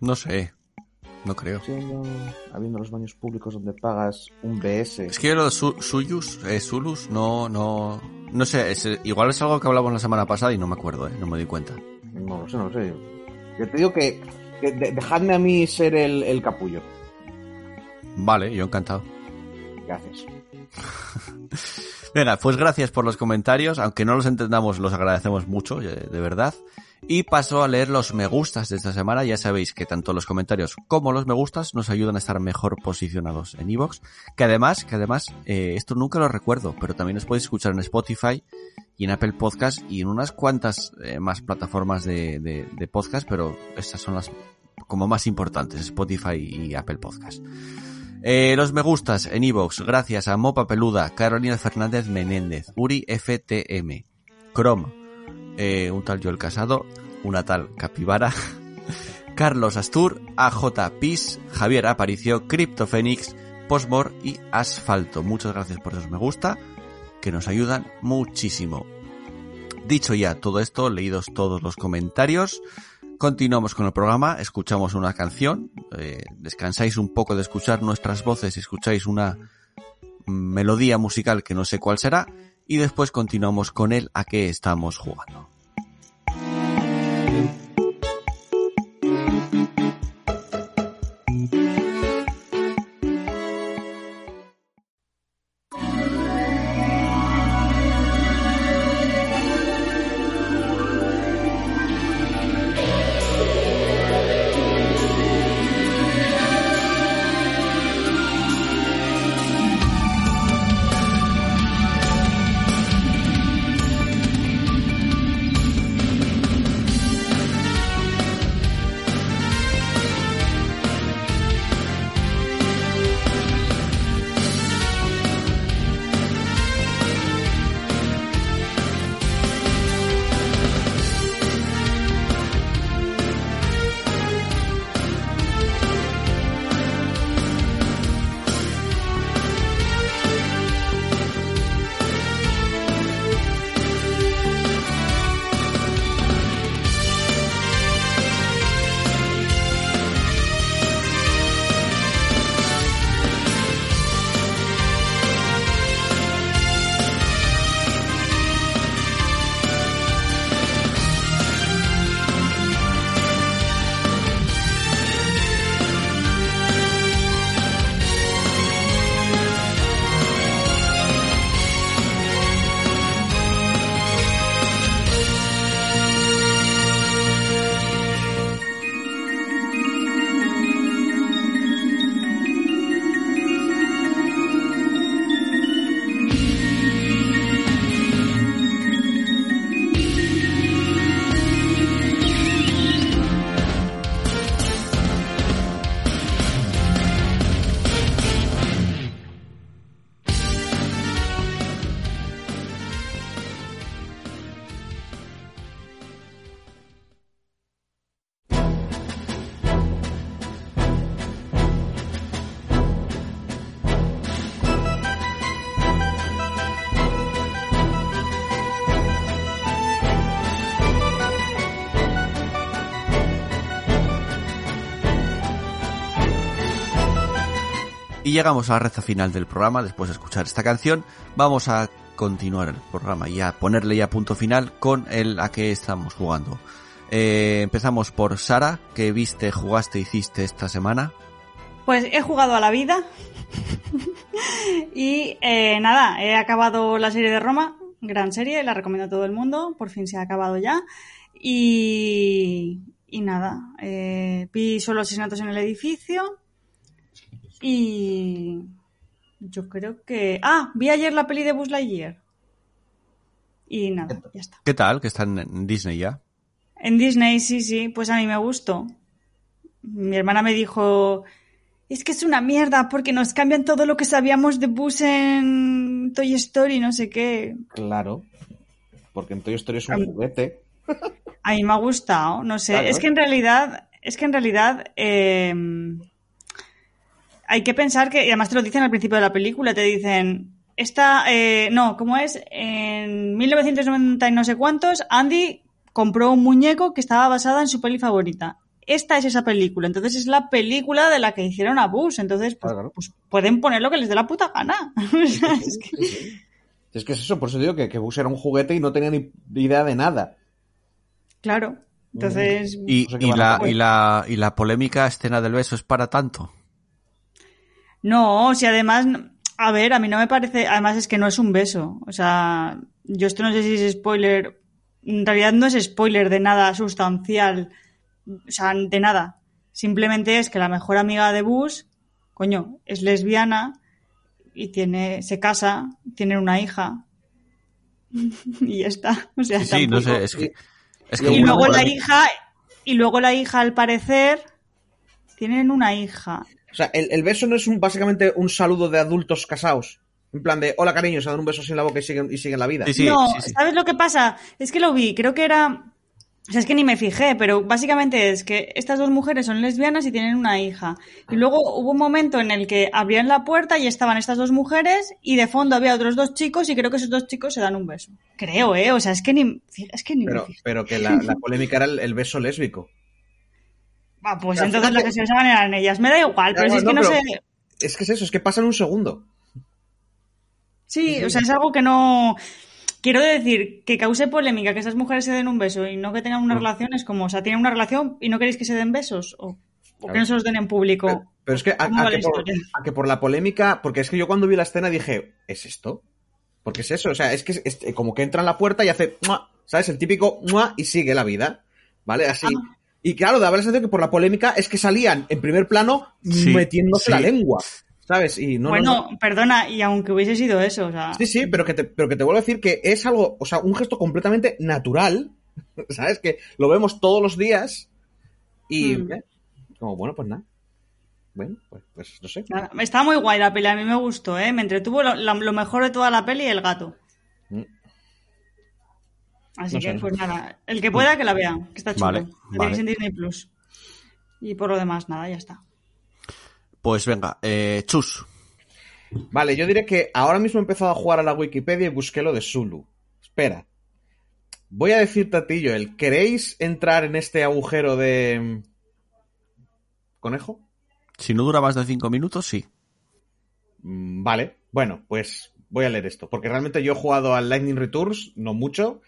No sé. No creo. Siendo- habiendo los baños públicos donde pagas un BS. Es que lo de su- suyus, eh, sulus, no, no, no sé, es, eh, igual es algo que hablamos la semana pasada y no me acuerdo, eh, no me di cuenta. No lo sé, no lo sé. Yo te digo que, que de- dejadme a mí ser el, el capullo. Vale, yo encantado. Gracias. Venga, pues gracias por los comentarios, aunque no los entendamos, los agradecemos mucho, eh, de verdad. Y paso a leer los me gustas de esta semana. Ya sabéis que tanto los comentarios como los me gustas nos ayudan a estar mejor posicionados en iVoox. Que además, que además, eh, esto nunca lo recuerdo, pero también os podéis escuchar en Spotify y en Apple Podcast y en unas cuantas eh, más plataformas de, de, de podcast, pero estas son las como más importantes, Spotify y Apple Podcast. Eh, los me gustas en iVoox, gracias a Mopa Peluda, Carolina Fernández Menéndez, Uri FTM, Chrome, eh, un tal Joel Casado, una tal Capibara, Carlos Astur, AJ Pis, Javier Aparicio, Cryptofénix, Postmor y Asfalto. Muchas gracias por esos me gusta, que nos ayudan muchísimo. Dicho ya todo esto, leídos todos los comentarios, continuamos con el programa, escuchamos una canción, eh, descansáis un poco de escuchar nuestras voces escucháis una melodía musical que no sé cuál será, y después continuamos con el a qué estamos jugando. Y llegamos a la recta final del programa, después de escuchar esta canción, vamos a continuar el programa y a ponerle ya punto final con el a qué estamos jugando. Eh, empezamos por Sara, ¿qué viste, jugaste, hiciste esta semana? Pues he jugado a la vida y eh, nada, he acabado la serie de Roma, gran serie, la recomiendo a todo el mundo, por fin se ha acabado ya. Y, y nada, eh, vi solo asesinatos en el edificio y yo creo que... Ah, vi ayer la peli de Buzz Lightyear. Y nada, ya está. ¿Qué tal? Que está en Disney ya. En Disney, sí, sí, pues a mí me gustó. Mi hermana me dijo, es que es una mierda porque nos cambian todo lo que sabíamos de Buzz en Toy Story, no sé qué. Claro, porque en Toy Story es un juguete. A mí me ha gustado, no sé. Claro. Es que en realidad, es que en realidad eh, hay que pensar que, y además te lo dicen al principio de la película, te dicen, esta, eh, no, ¿cómo es? En 1990 y no sé cuántos, Andy compró un muñeco que estaba basada en su peli favorita. Esta es esa película, entonces es la película de la que hicieron a Buzz, entonces pues, Claro. pues pueden poner lo que les dé la puta gana. Es que-. Es que es eso, por eso digo que, que Bus era un juguete y no tenía ni idea de nada. claro, entonces... Y, y la, y, la, y la polémica escena del beso es para tanto. No, si además, a ver, a mí no me parece, además es que no es un beso, o sea, yo esto no sé si es spoiler, en realidad no es spoiler de nada sustancial, o sea, de nada, simplemente es que la mejor amiga de Bus, coño, es lesbiana y tiene, se casa, tiene una hija y ya está, o sea, Sí, sí, no sé, es que... Es que y luego la hija, y luego la hija al parecer, tienen una hija. O sea, el, el beso no es un, básicamente un saludo de adultos casados. En plan de, hola cariño, se dan un beso así en la boca y siguen, y siguen la vida. Sí, sí, no, sí, sí. ¿sabes lo que pasa? Es que lo vi, creo que era... O sea, es que ni me fijé, pero básicamente es que estas dos mujeres son lesbianas y tienen una hija. Y luego hubo un momento en el que abrían la puerta y estaban estas dos mujeres y de fondo había otros dos chicos y creo que esos dos chicos se dan un beso. Creo, ¿eh? O sea, es que ni, es que ni me Pero, fijé. pero que la, la polémica era el, el beso lésbico. Ah, pues entonces las que se besaban eran ellas. Me da igual, pero si es que no no, sé... Es que es eso, es que pasa en un segundo. Sí, o sea, es algo que no... Quiero decir, que cause polémica que esas mujeres se den un beso y no que tengan una relación es como, o sea, tienen una relación y no queréis que se den besos o, o que no se los den en público. Pero, pero es que a, ¿Cómo a va que por, historia? a que por la polémica, porque es que yo cuando vi la escena dije, ¿es esto? Porque es eso, o sea, es que es, es como que entra en la puerta y hace, ¡mua! ¿sabes? El típico ¡mua! y sigue la vida, ¿vale? Así. Ah. Y claro, daba la sensación que por la polémica es que salían en primer plano Sí, metiéndose sí. la lengua, ¿sabes? Y no, no, bueno, no. perdona, y aunque hubiese sido eso, o sea... Sí, sí, pero que, te, pero que te vuelvo a decir que es algo, o sea, un gesto completamente natural, ¿sabes? Que lo vemos todos los días y, Mm. ¿eh? como, bueno, pues nada. Bueno, pues, pues no sé. nada, Está muy guay la peli, a mí me gustó, ¿eh? Me entretuvo lo, lo mejor de toda la peli, el gato. Mm. Así No que, sé, pues nada, el que pueda que la vea, que está chulo. Vale, vale. en Disney Plus. Y por lo demás, nada, ya está. Pues venga, eh, Chus. Vale, yo diré que ahora mismo he empezado a jugar a la Wikipedia y busqué lo de Zulu. Espera. Voy a decirte a ti, Joel, ¿queréis entrar en este agujero de... ¿Conejo? Si no dura más de cinco minutos, sí. Mm, Vale, bueno, pues voy a leer esto, porque realmente yo he jugado al Lightning Returns, no mucho,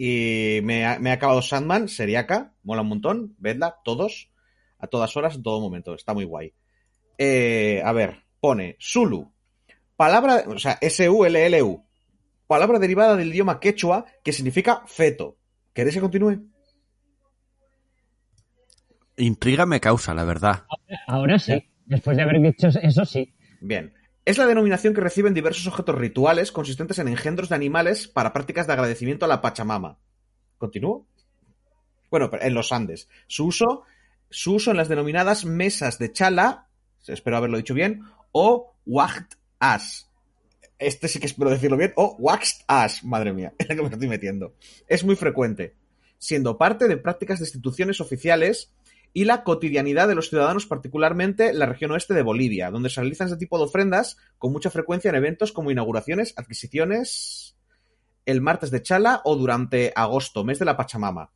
y me ha, me ha acabado Sandman, seriaca, mola un montón, vedla, todos, a todas horas, en todo momento, está muy guay. Eh, a ver, pone Zulu, palabra, o sea, S-U-L-L-U, palabra derivada del idioma quechua que significa feto. ¿Queréis que continúe? Intriga me causa, la verdad. Ahora sí. Después de haber dicho eso, sí. Bien. Es la denominación que reciben diversos objetos rituales consistentes en engendros de animales para prácticas de agradecimiento a la Pachamama. ¿Continúo? Bueno, en los Andes. Su uso, su uso en las denominadas mesas de chala, espero haberlo dicho bien, o wacht as. Este sí que espero decirlo bien, o waxed as, madre mía, en la que me estoy metiendo. Es muy frecuente, siendo parte de prácticas de instituciones oficiales y la cotidianidad de los ciudadanos, particularmente en la región oeste de Bolivia, donde se realizan este tipo de ofrendas con mucha frecuencia en eventos como inauguraciones, adquisiciones, el martes de Chala o durante agosto, mes de la Pachamama.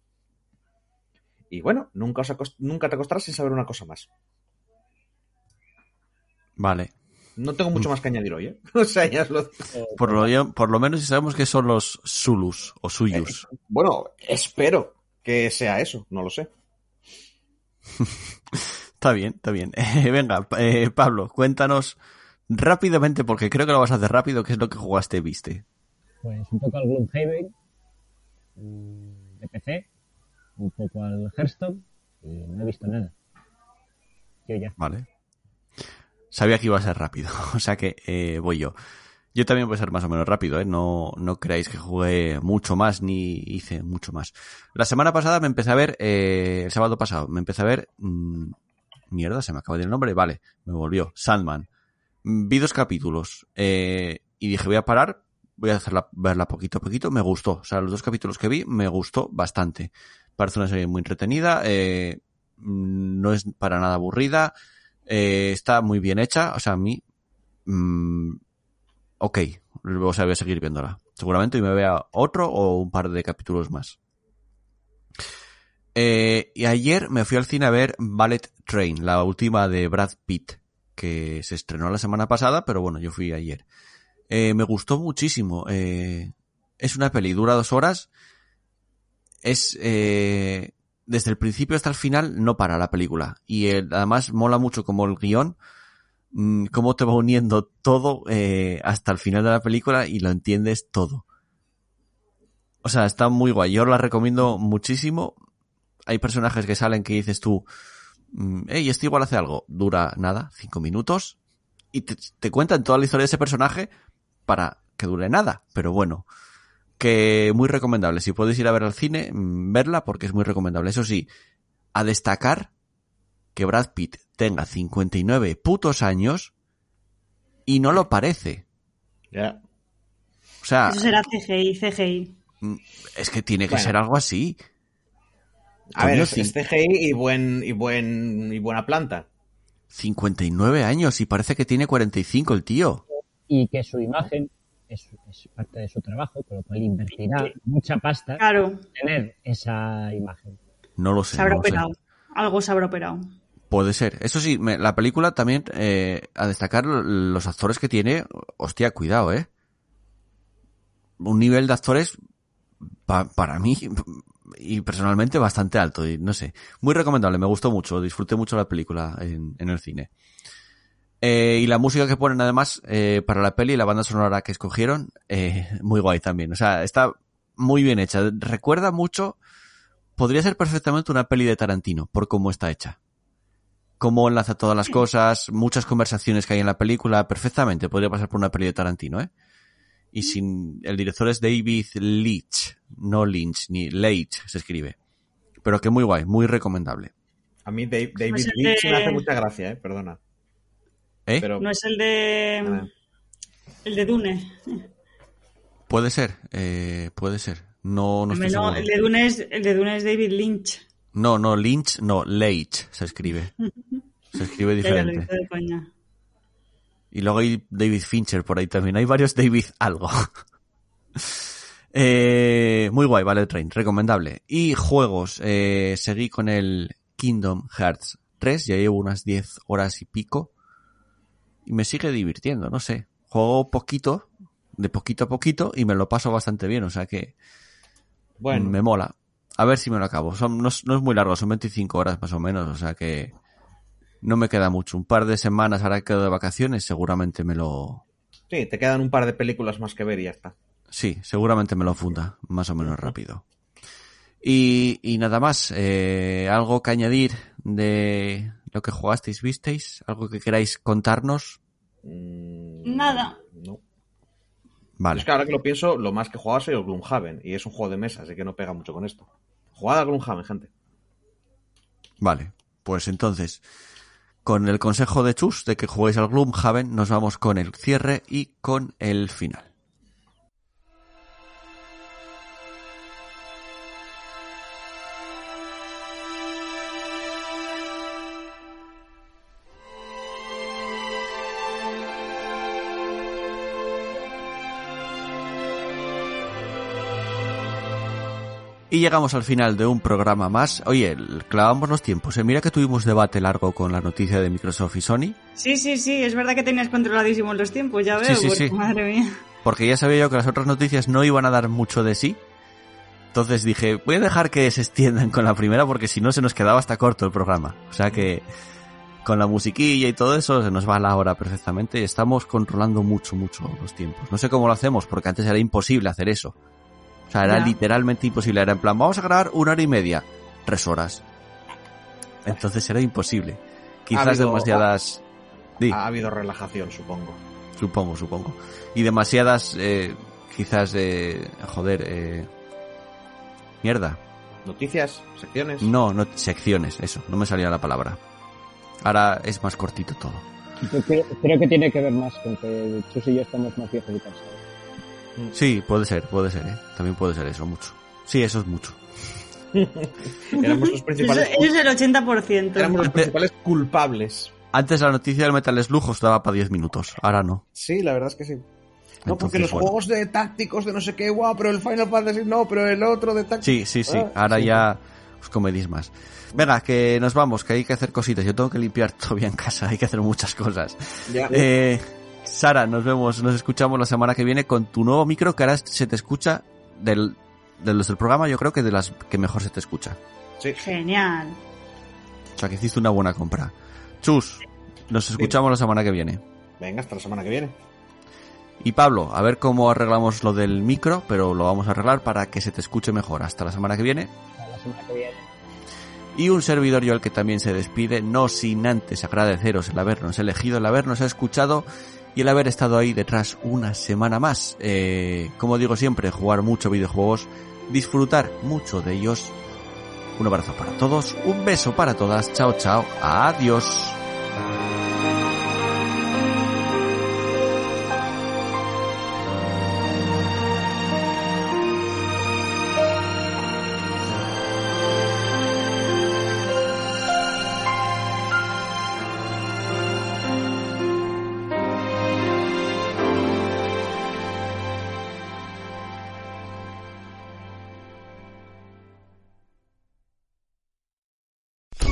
Y bueno, nunca, os nunca te acostarás sin saber una cosa más. Vale. No tengo mucho más que añadir hoy, ¿eh? O sea, ya es lo... Por lo, por lo menos si sabemos que son los Zulus o Suyus. Bueno, espero que sea eso, no lo sé. Está bien, está bien. Eh, venga, eh, Pablo, cuéntanos rápidamente, porque creo que lo vas a hacer rápido, qué es lo que jugaste viste. Pues un poco al Gloomhaven mm, de PC, un poco al Hearthstone y no he visto nada. Yo ya. Vale. Sabía que iba a ser rápido, o sea que eh, voy yo. Yo también voy a ser más o menos rápido, ¿eh? No, no creáis que jugué mucho más ni hice mucho más. La semana pasada me empecé a ver, eh, el sábado pasado, me empecé a ver... Mmm, mierda, se me acaba de ir el nombre, vale, me volvió. Sandman. Vi dos capítulos eh, y dije, voy a parar, voy a hacerla, verla poquito a poquito. Me gustó, o sea, los dos capítulos que vi me gustó bastante. Parece una serie muy entretenida, eh, no es para nada aburrida, eh, está muy bien hecha, o sea, a mí... Mmm, ok, o sea, voy a seguir viéndola. Seguramente me vea otro o un par de capítulos más. Eh, y ayer me fui al cine a ver Ballet Train, la última de Brad Pitt, que se estrenó la semana pasada, pero bueno, yo fui ayer. Eh, me gustó muchísimo. Eh, es una peli, dura dos horas. Es eh, desde el principio hasta el final no para la película. Y además mola mucho como el guion Mm, cómo te va uniendo todo eh, hasta el final de la película y lo entiendes todo. O sea, está muy guay. Yo la recomiendo muchísimo. Hay personajes que salen que dices tú, hey, este igual hace algo. Dura nada, cinco minutos. Y te, te cuentan toda la historia de ese personaje para que dure nada. Pero bueno, que muy recomendable. Si podéis ir a ver al cine, mm, verla porque es muy recomendable. Eso sí, a destacar que Brad Pitt tenga 59 putos años y no lo parece. Ya. O sea, Eso será CGI, CGI. mm, es que tiene que Bueno. ser algo así. A ver, es, es CGI y, buen, y, buen, y buena planta. 59 años y parece que tiene 45 el tío. Y que su imagen es, es parte de su trabajo, con lo cual invertirá mucha pasta Claro, en tener esa imagen. No lo sé. se habrá no lo sé. operado. Algo se habrá operado. Puede ser. Eso sí, la película también, eh, a destacar los actores que tiene, hostia, cuidado, eh. Un nivel de actores, pa- para mí, y personalmente bastante alto, y no sé. Muy recomendable, me gustó mucho, disfruté mucho la película en, en el cine. Eh, y la música que ponen además eh, para la peli, la banda sonora que escogieron, eh, muy guay también. O sea, está muy bien hecha. Recuerda mucho, podría ser perfectamente una peli de Tarantino, por cómo está hecha cómo enlaza todas las cosas, muchas conversaciones que hay en la película, perfectamente podría pasar por una peli de Tarantino, ¿eh? Y sin, el director es David Leitch, no Lynch, ni Leitch se escribe. Pero que muy guay, muy recomendable. A mí Dave- David Leitch de- me hace mucha gracia, eh, perdona. ¿Eh? Pero No es el de. Ah. El de Dune. Puede ser, eh, puede ser. No, no estoy No, seguro. el de Dune es, el de Dune es David Lynch. No, no, Lynch, no, Leitch se escribe. Se escribe diferente. hizo de coña. Y luego hay David Fincher por ahí también. Hay varios David algo. Eh, muy guay, vale, Train, recomendable. Y juegos, eh, seguí con el Kingdom Hearts 3, ya llevo unas 10 horas y pico. Y me sigue divirtiendo, no sé. Juego poquito, de poquito a poquito, y me lo paso bastante bien, o sea que bueno, me mola. A ver si me lo acabo. Son, no, es- no es muy largo, son 25 horas más o menos, o sea que no me queda mucho. Un par de semanas ahora que quedo de vacaciones, seguramente me lo, sí, te quedan un par de películas más que ver y ya está. Sí, seguramente me lo funda, más o menos rápido. Y, y nada más, eh, algo que añadir de lo que jugasteis, visteis, algo que queráis contarnos. Nada. No. Vale, Es que ahora que lo pienso, lo más que jugaba soy el Gloomhaven. Y es un juego de mesa, así que no pega mucho con esto. Jugad a Gloomhaven, gente. vale. Pues entonces, con el consejo de Chus de que juguéis al Gloomhaven, nos vamos con el cierre y con el final. Y llegamos al final de un programa más. Oye, clavamos los tiempos. ¿eh? Mira que tuvimos debate largo con la noticia de Microsoft y Sony. Sí, sí, sí, es verdad que tenías controladísimos los tiempos, ya veo, Sí, sí, porque, sí. madre mía. Porque ya sabía yo que las otras noticias no iban a dar mucho de sí. Entonces dije, voy a dejar que se extiendan con la primera porque si no se nos quedaba hasta corto el programa. O sea que con la musiquilla y todo eso se nos va la hora perfectamente y estamos controlando mucho, mucho los tiempos. No sé cómo lo hacemos porque antes era imposible hacer eso. O sea, era Ya. literalmente imposible. Era en plan, vamos a grabar una hora y media. Tres horas. Entonces era imposible. Quizás habido- demasiadas... Ha habido relajación, supongo. Supongo, supongo. Y demasiadas, eh, quizás, eh, joder, eh, mierda. Noticias, secciones. No, no, secciones, eso, no me salía la palabra. Ahora es más cortito todo. Creo que tiene que ver más con que Chus y yo estamos más viejos y cansados. Sí, puede ser, puede ser, ¿eh? También puede ser eso, mucho. Sí, eso es mucho. Éramos los Eso, principales, eso es el 80%. éramos los principales culpables. Antes la noticia del Metal Slug os daba para 10 minutos, ahora no. Sí, la verdad es que sí. No, porque los bueno. juegos de tácticos de no sé qué, guau, pero el Final Fantasy no, pero el otro de tácticos. Sí, sí, sí, Ah, ahora sí. ya os comedís más. Venga, que nos vamos, que hay que hacer cositas. Yo tengo que limpiar todavía en casa, hay que hacer muchas cosas. Ya. Eh, Sara, nos vemos, nos escuchamos la semana que viene con tu nuevo micro que ahora se te escucha del, de los del programa, yo creo que de las que mejor se te escucha. Sí. Genial. O sea, que hiciste una buena compra. Chus, nos escuchamos la semana que viene. Venga, hasta la semana que viene. Y Pablo, a ver cómo arreglamos lo del micro, pero lo vamos a arreglar para que se te escuche mejor. Hasta la semana que viene. Hasta la semana que viene. Y un servidor yo el que también se despide, no sin antes agradeceros el habernos elegido, el habernos escuchado y el haber estado ahí detrás una semana más. Eh, como digo siempre, jugar mucho videojuegos, disfrutar mucho de ellos. Un abrazo para todos, un beso para todas, chao chao, adiós.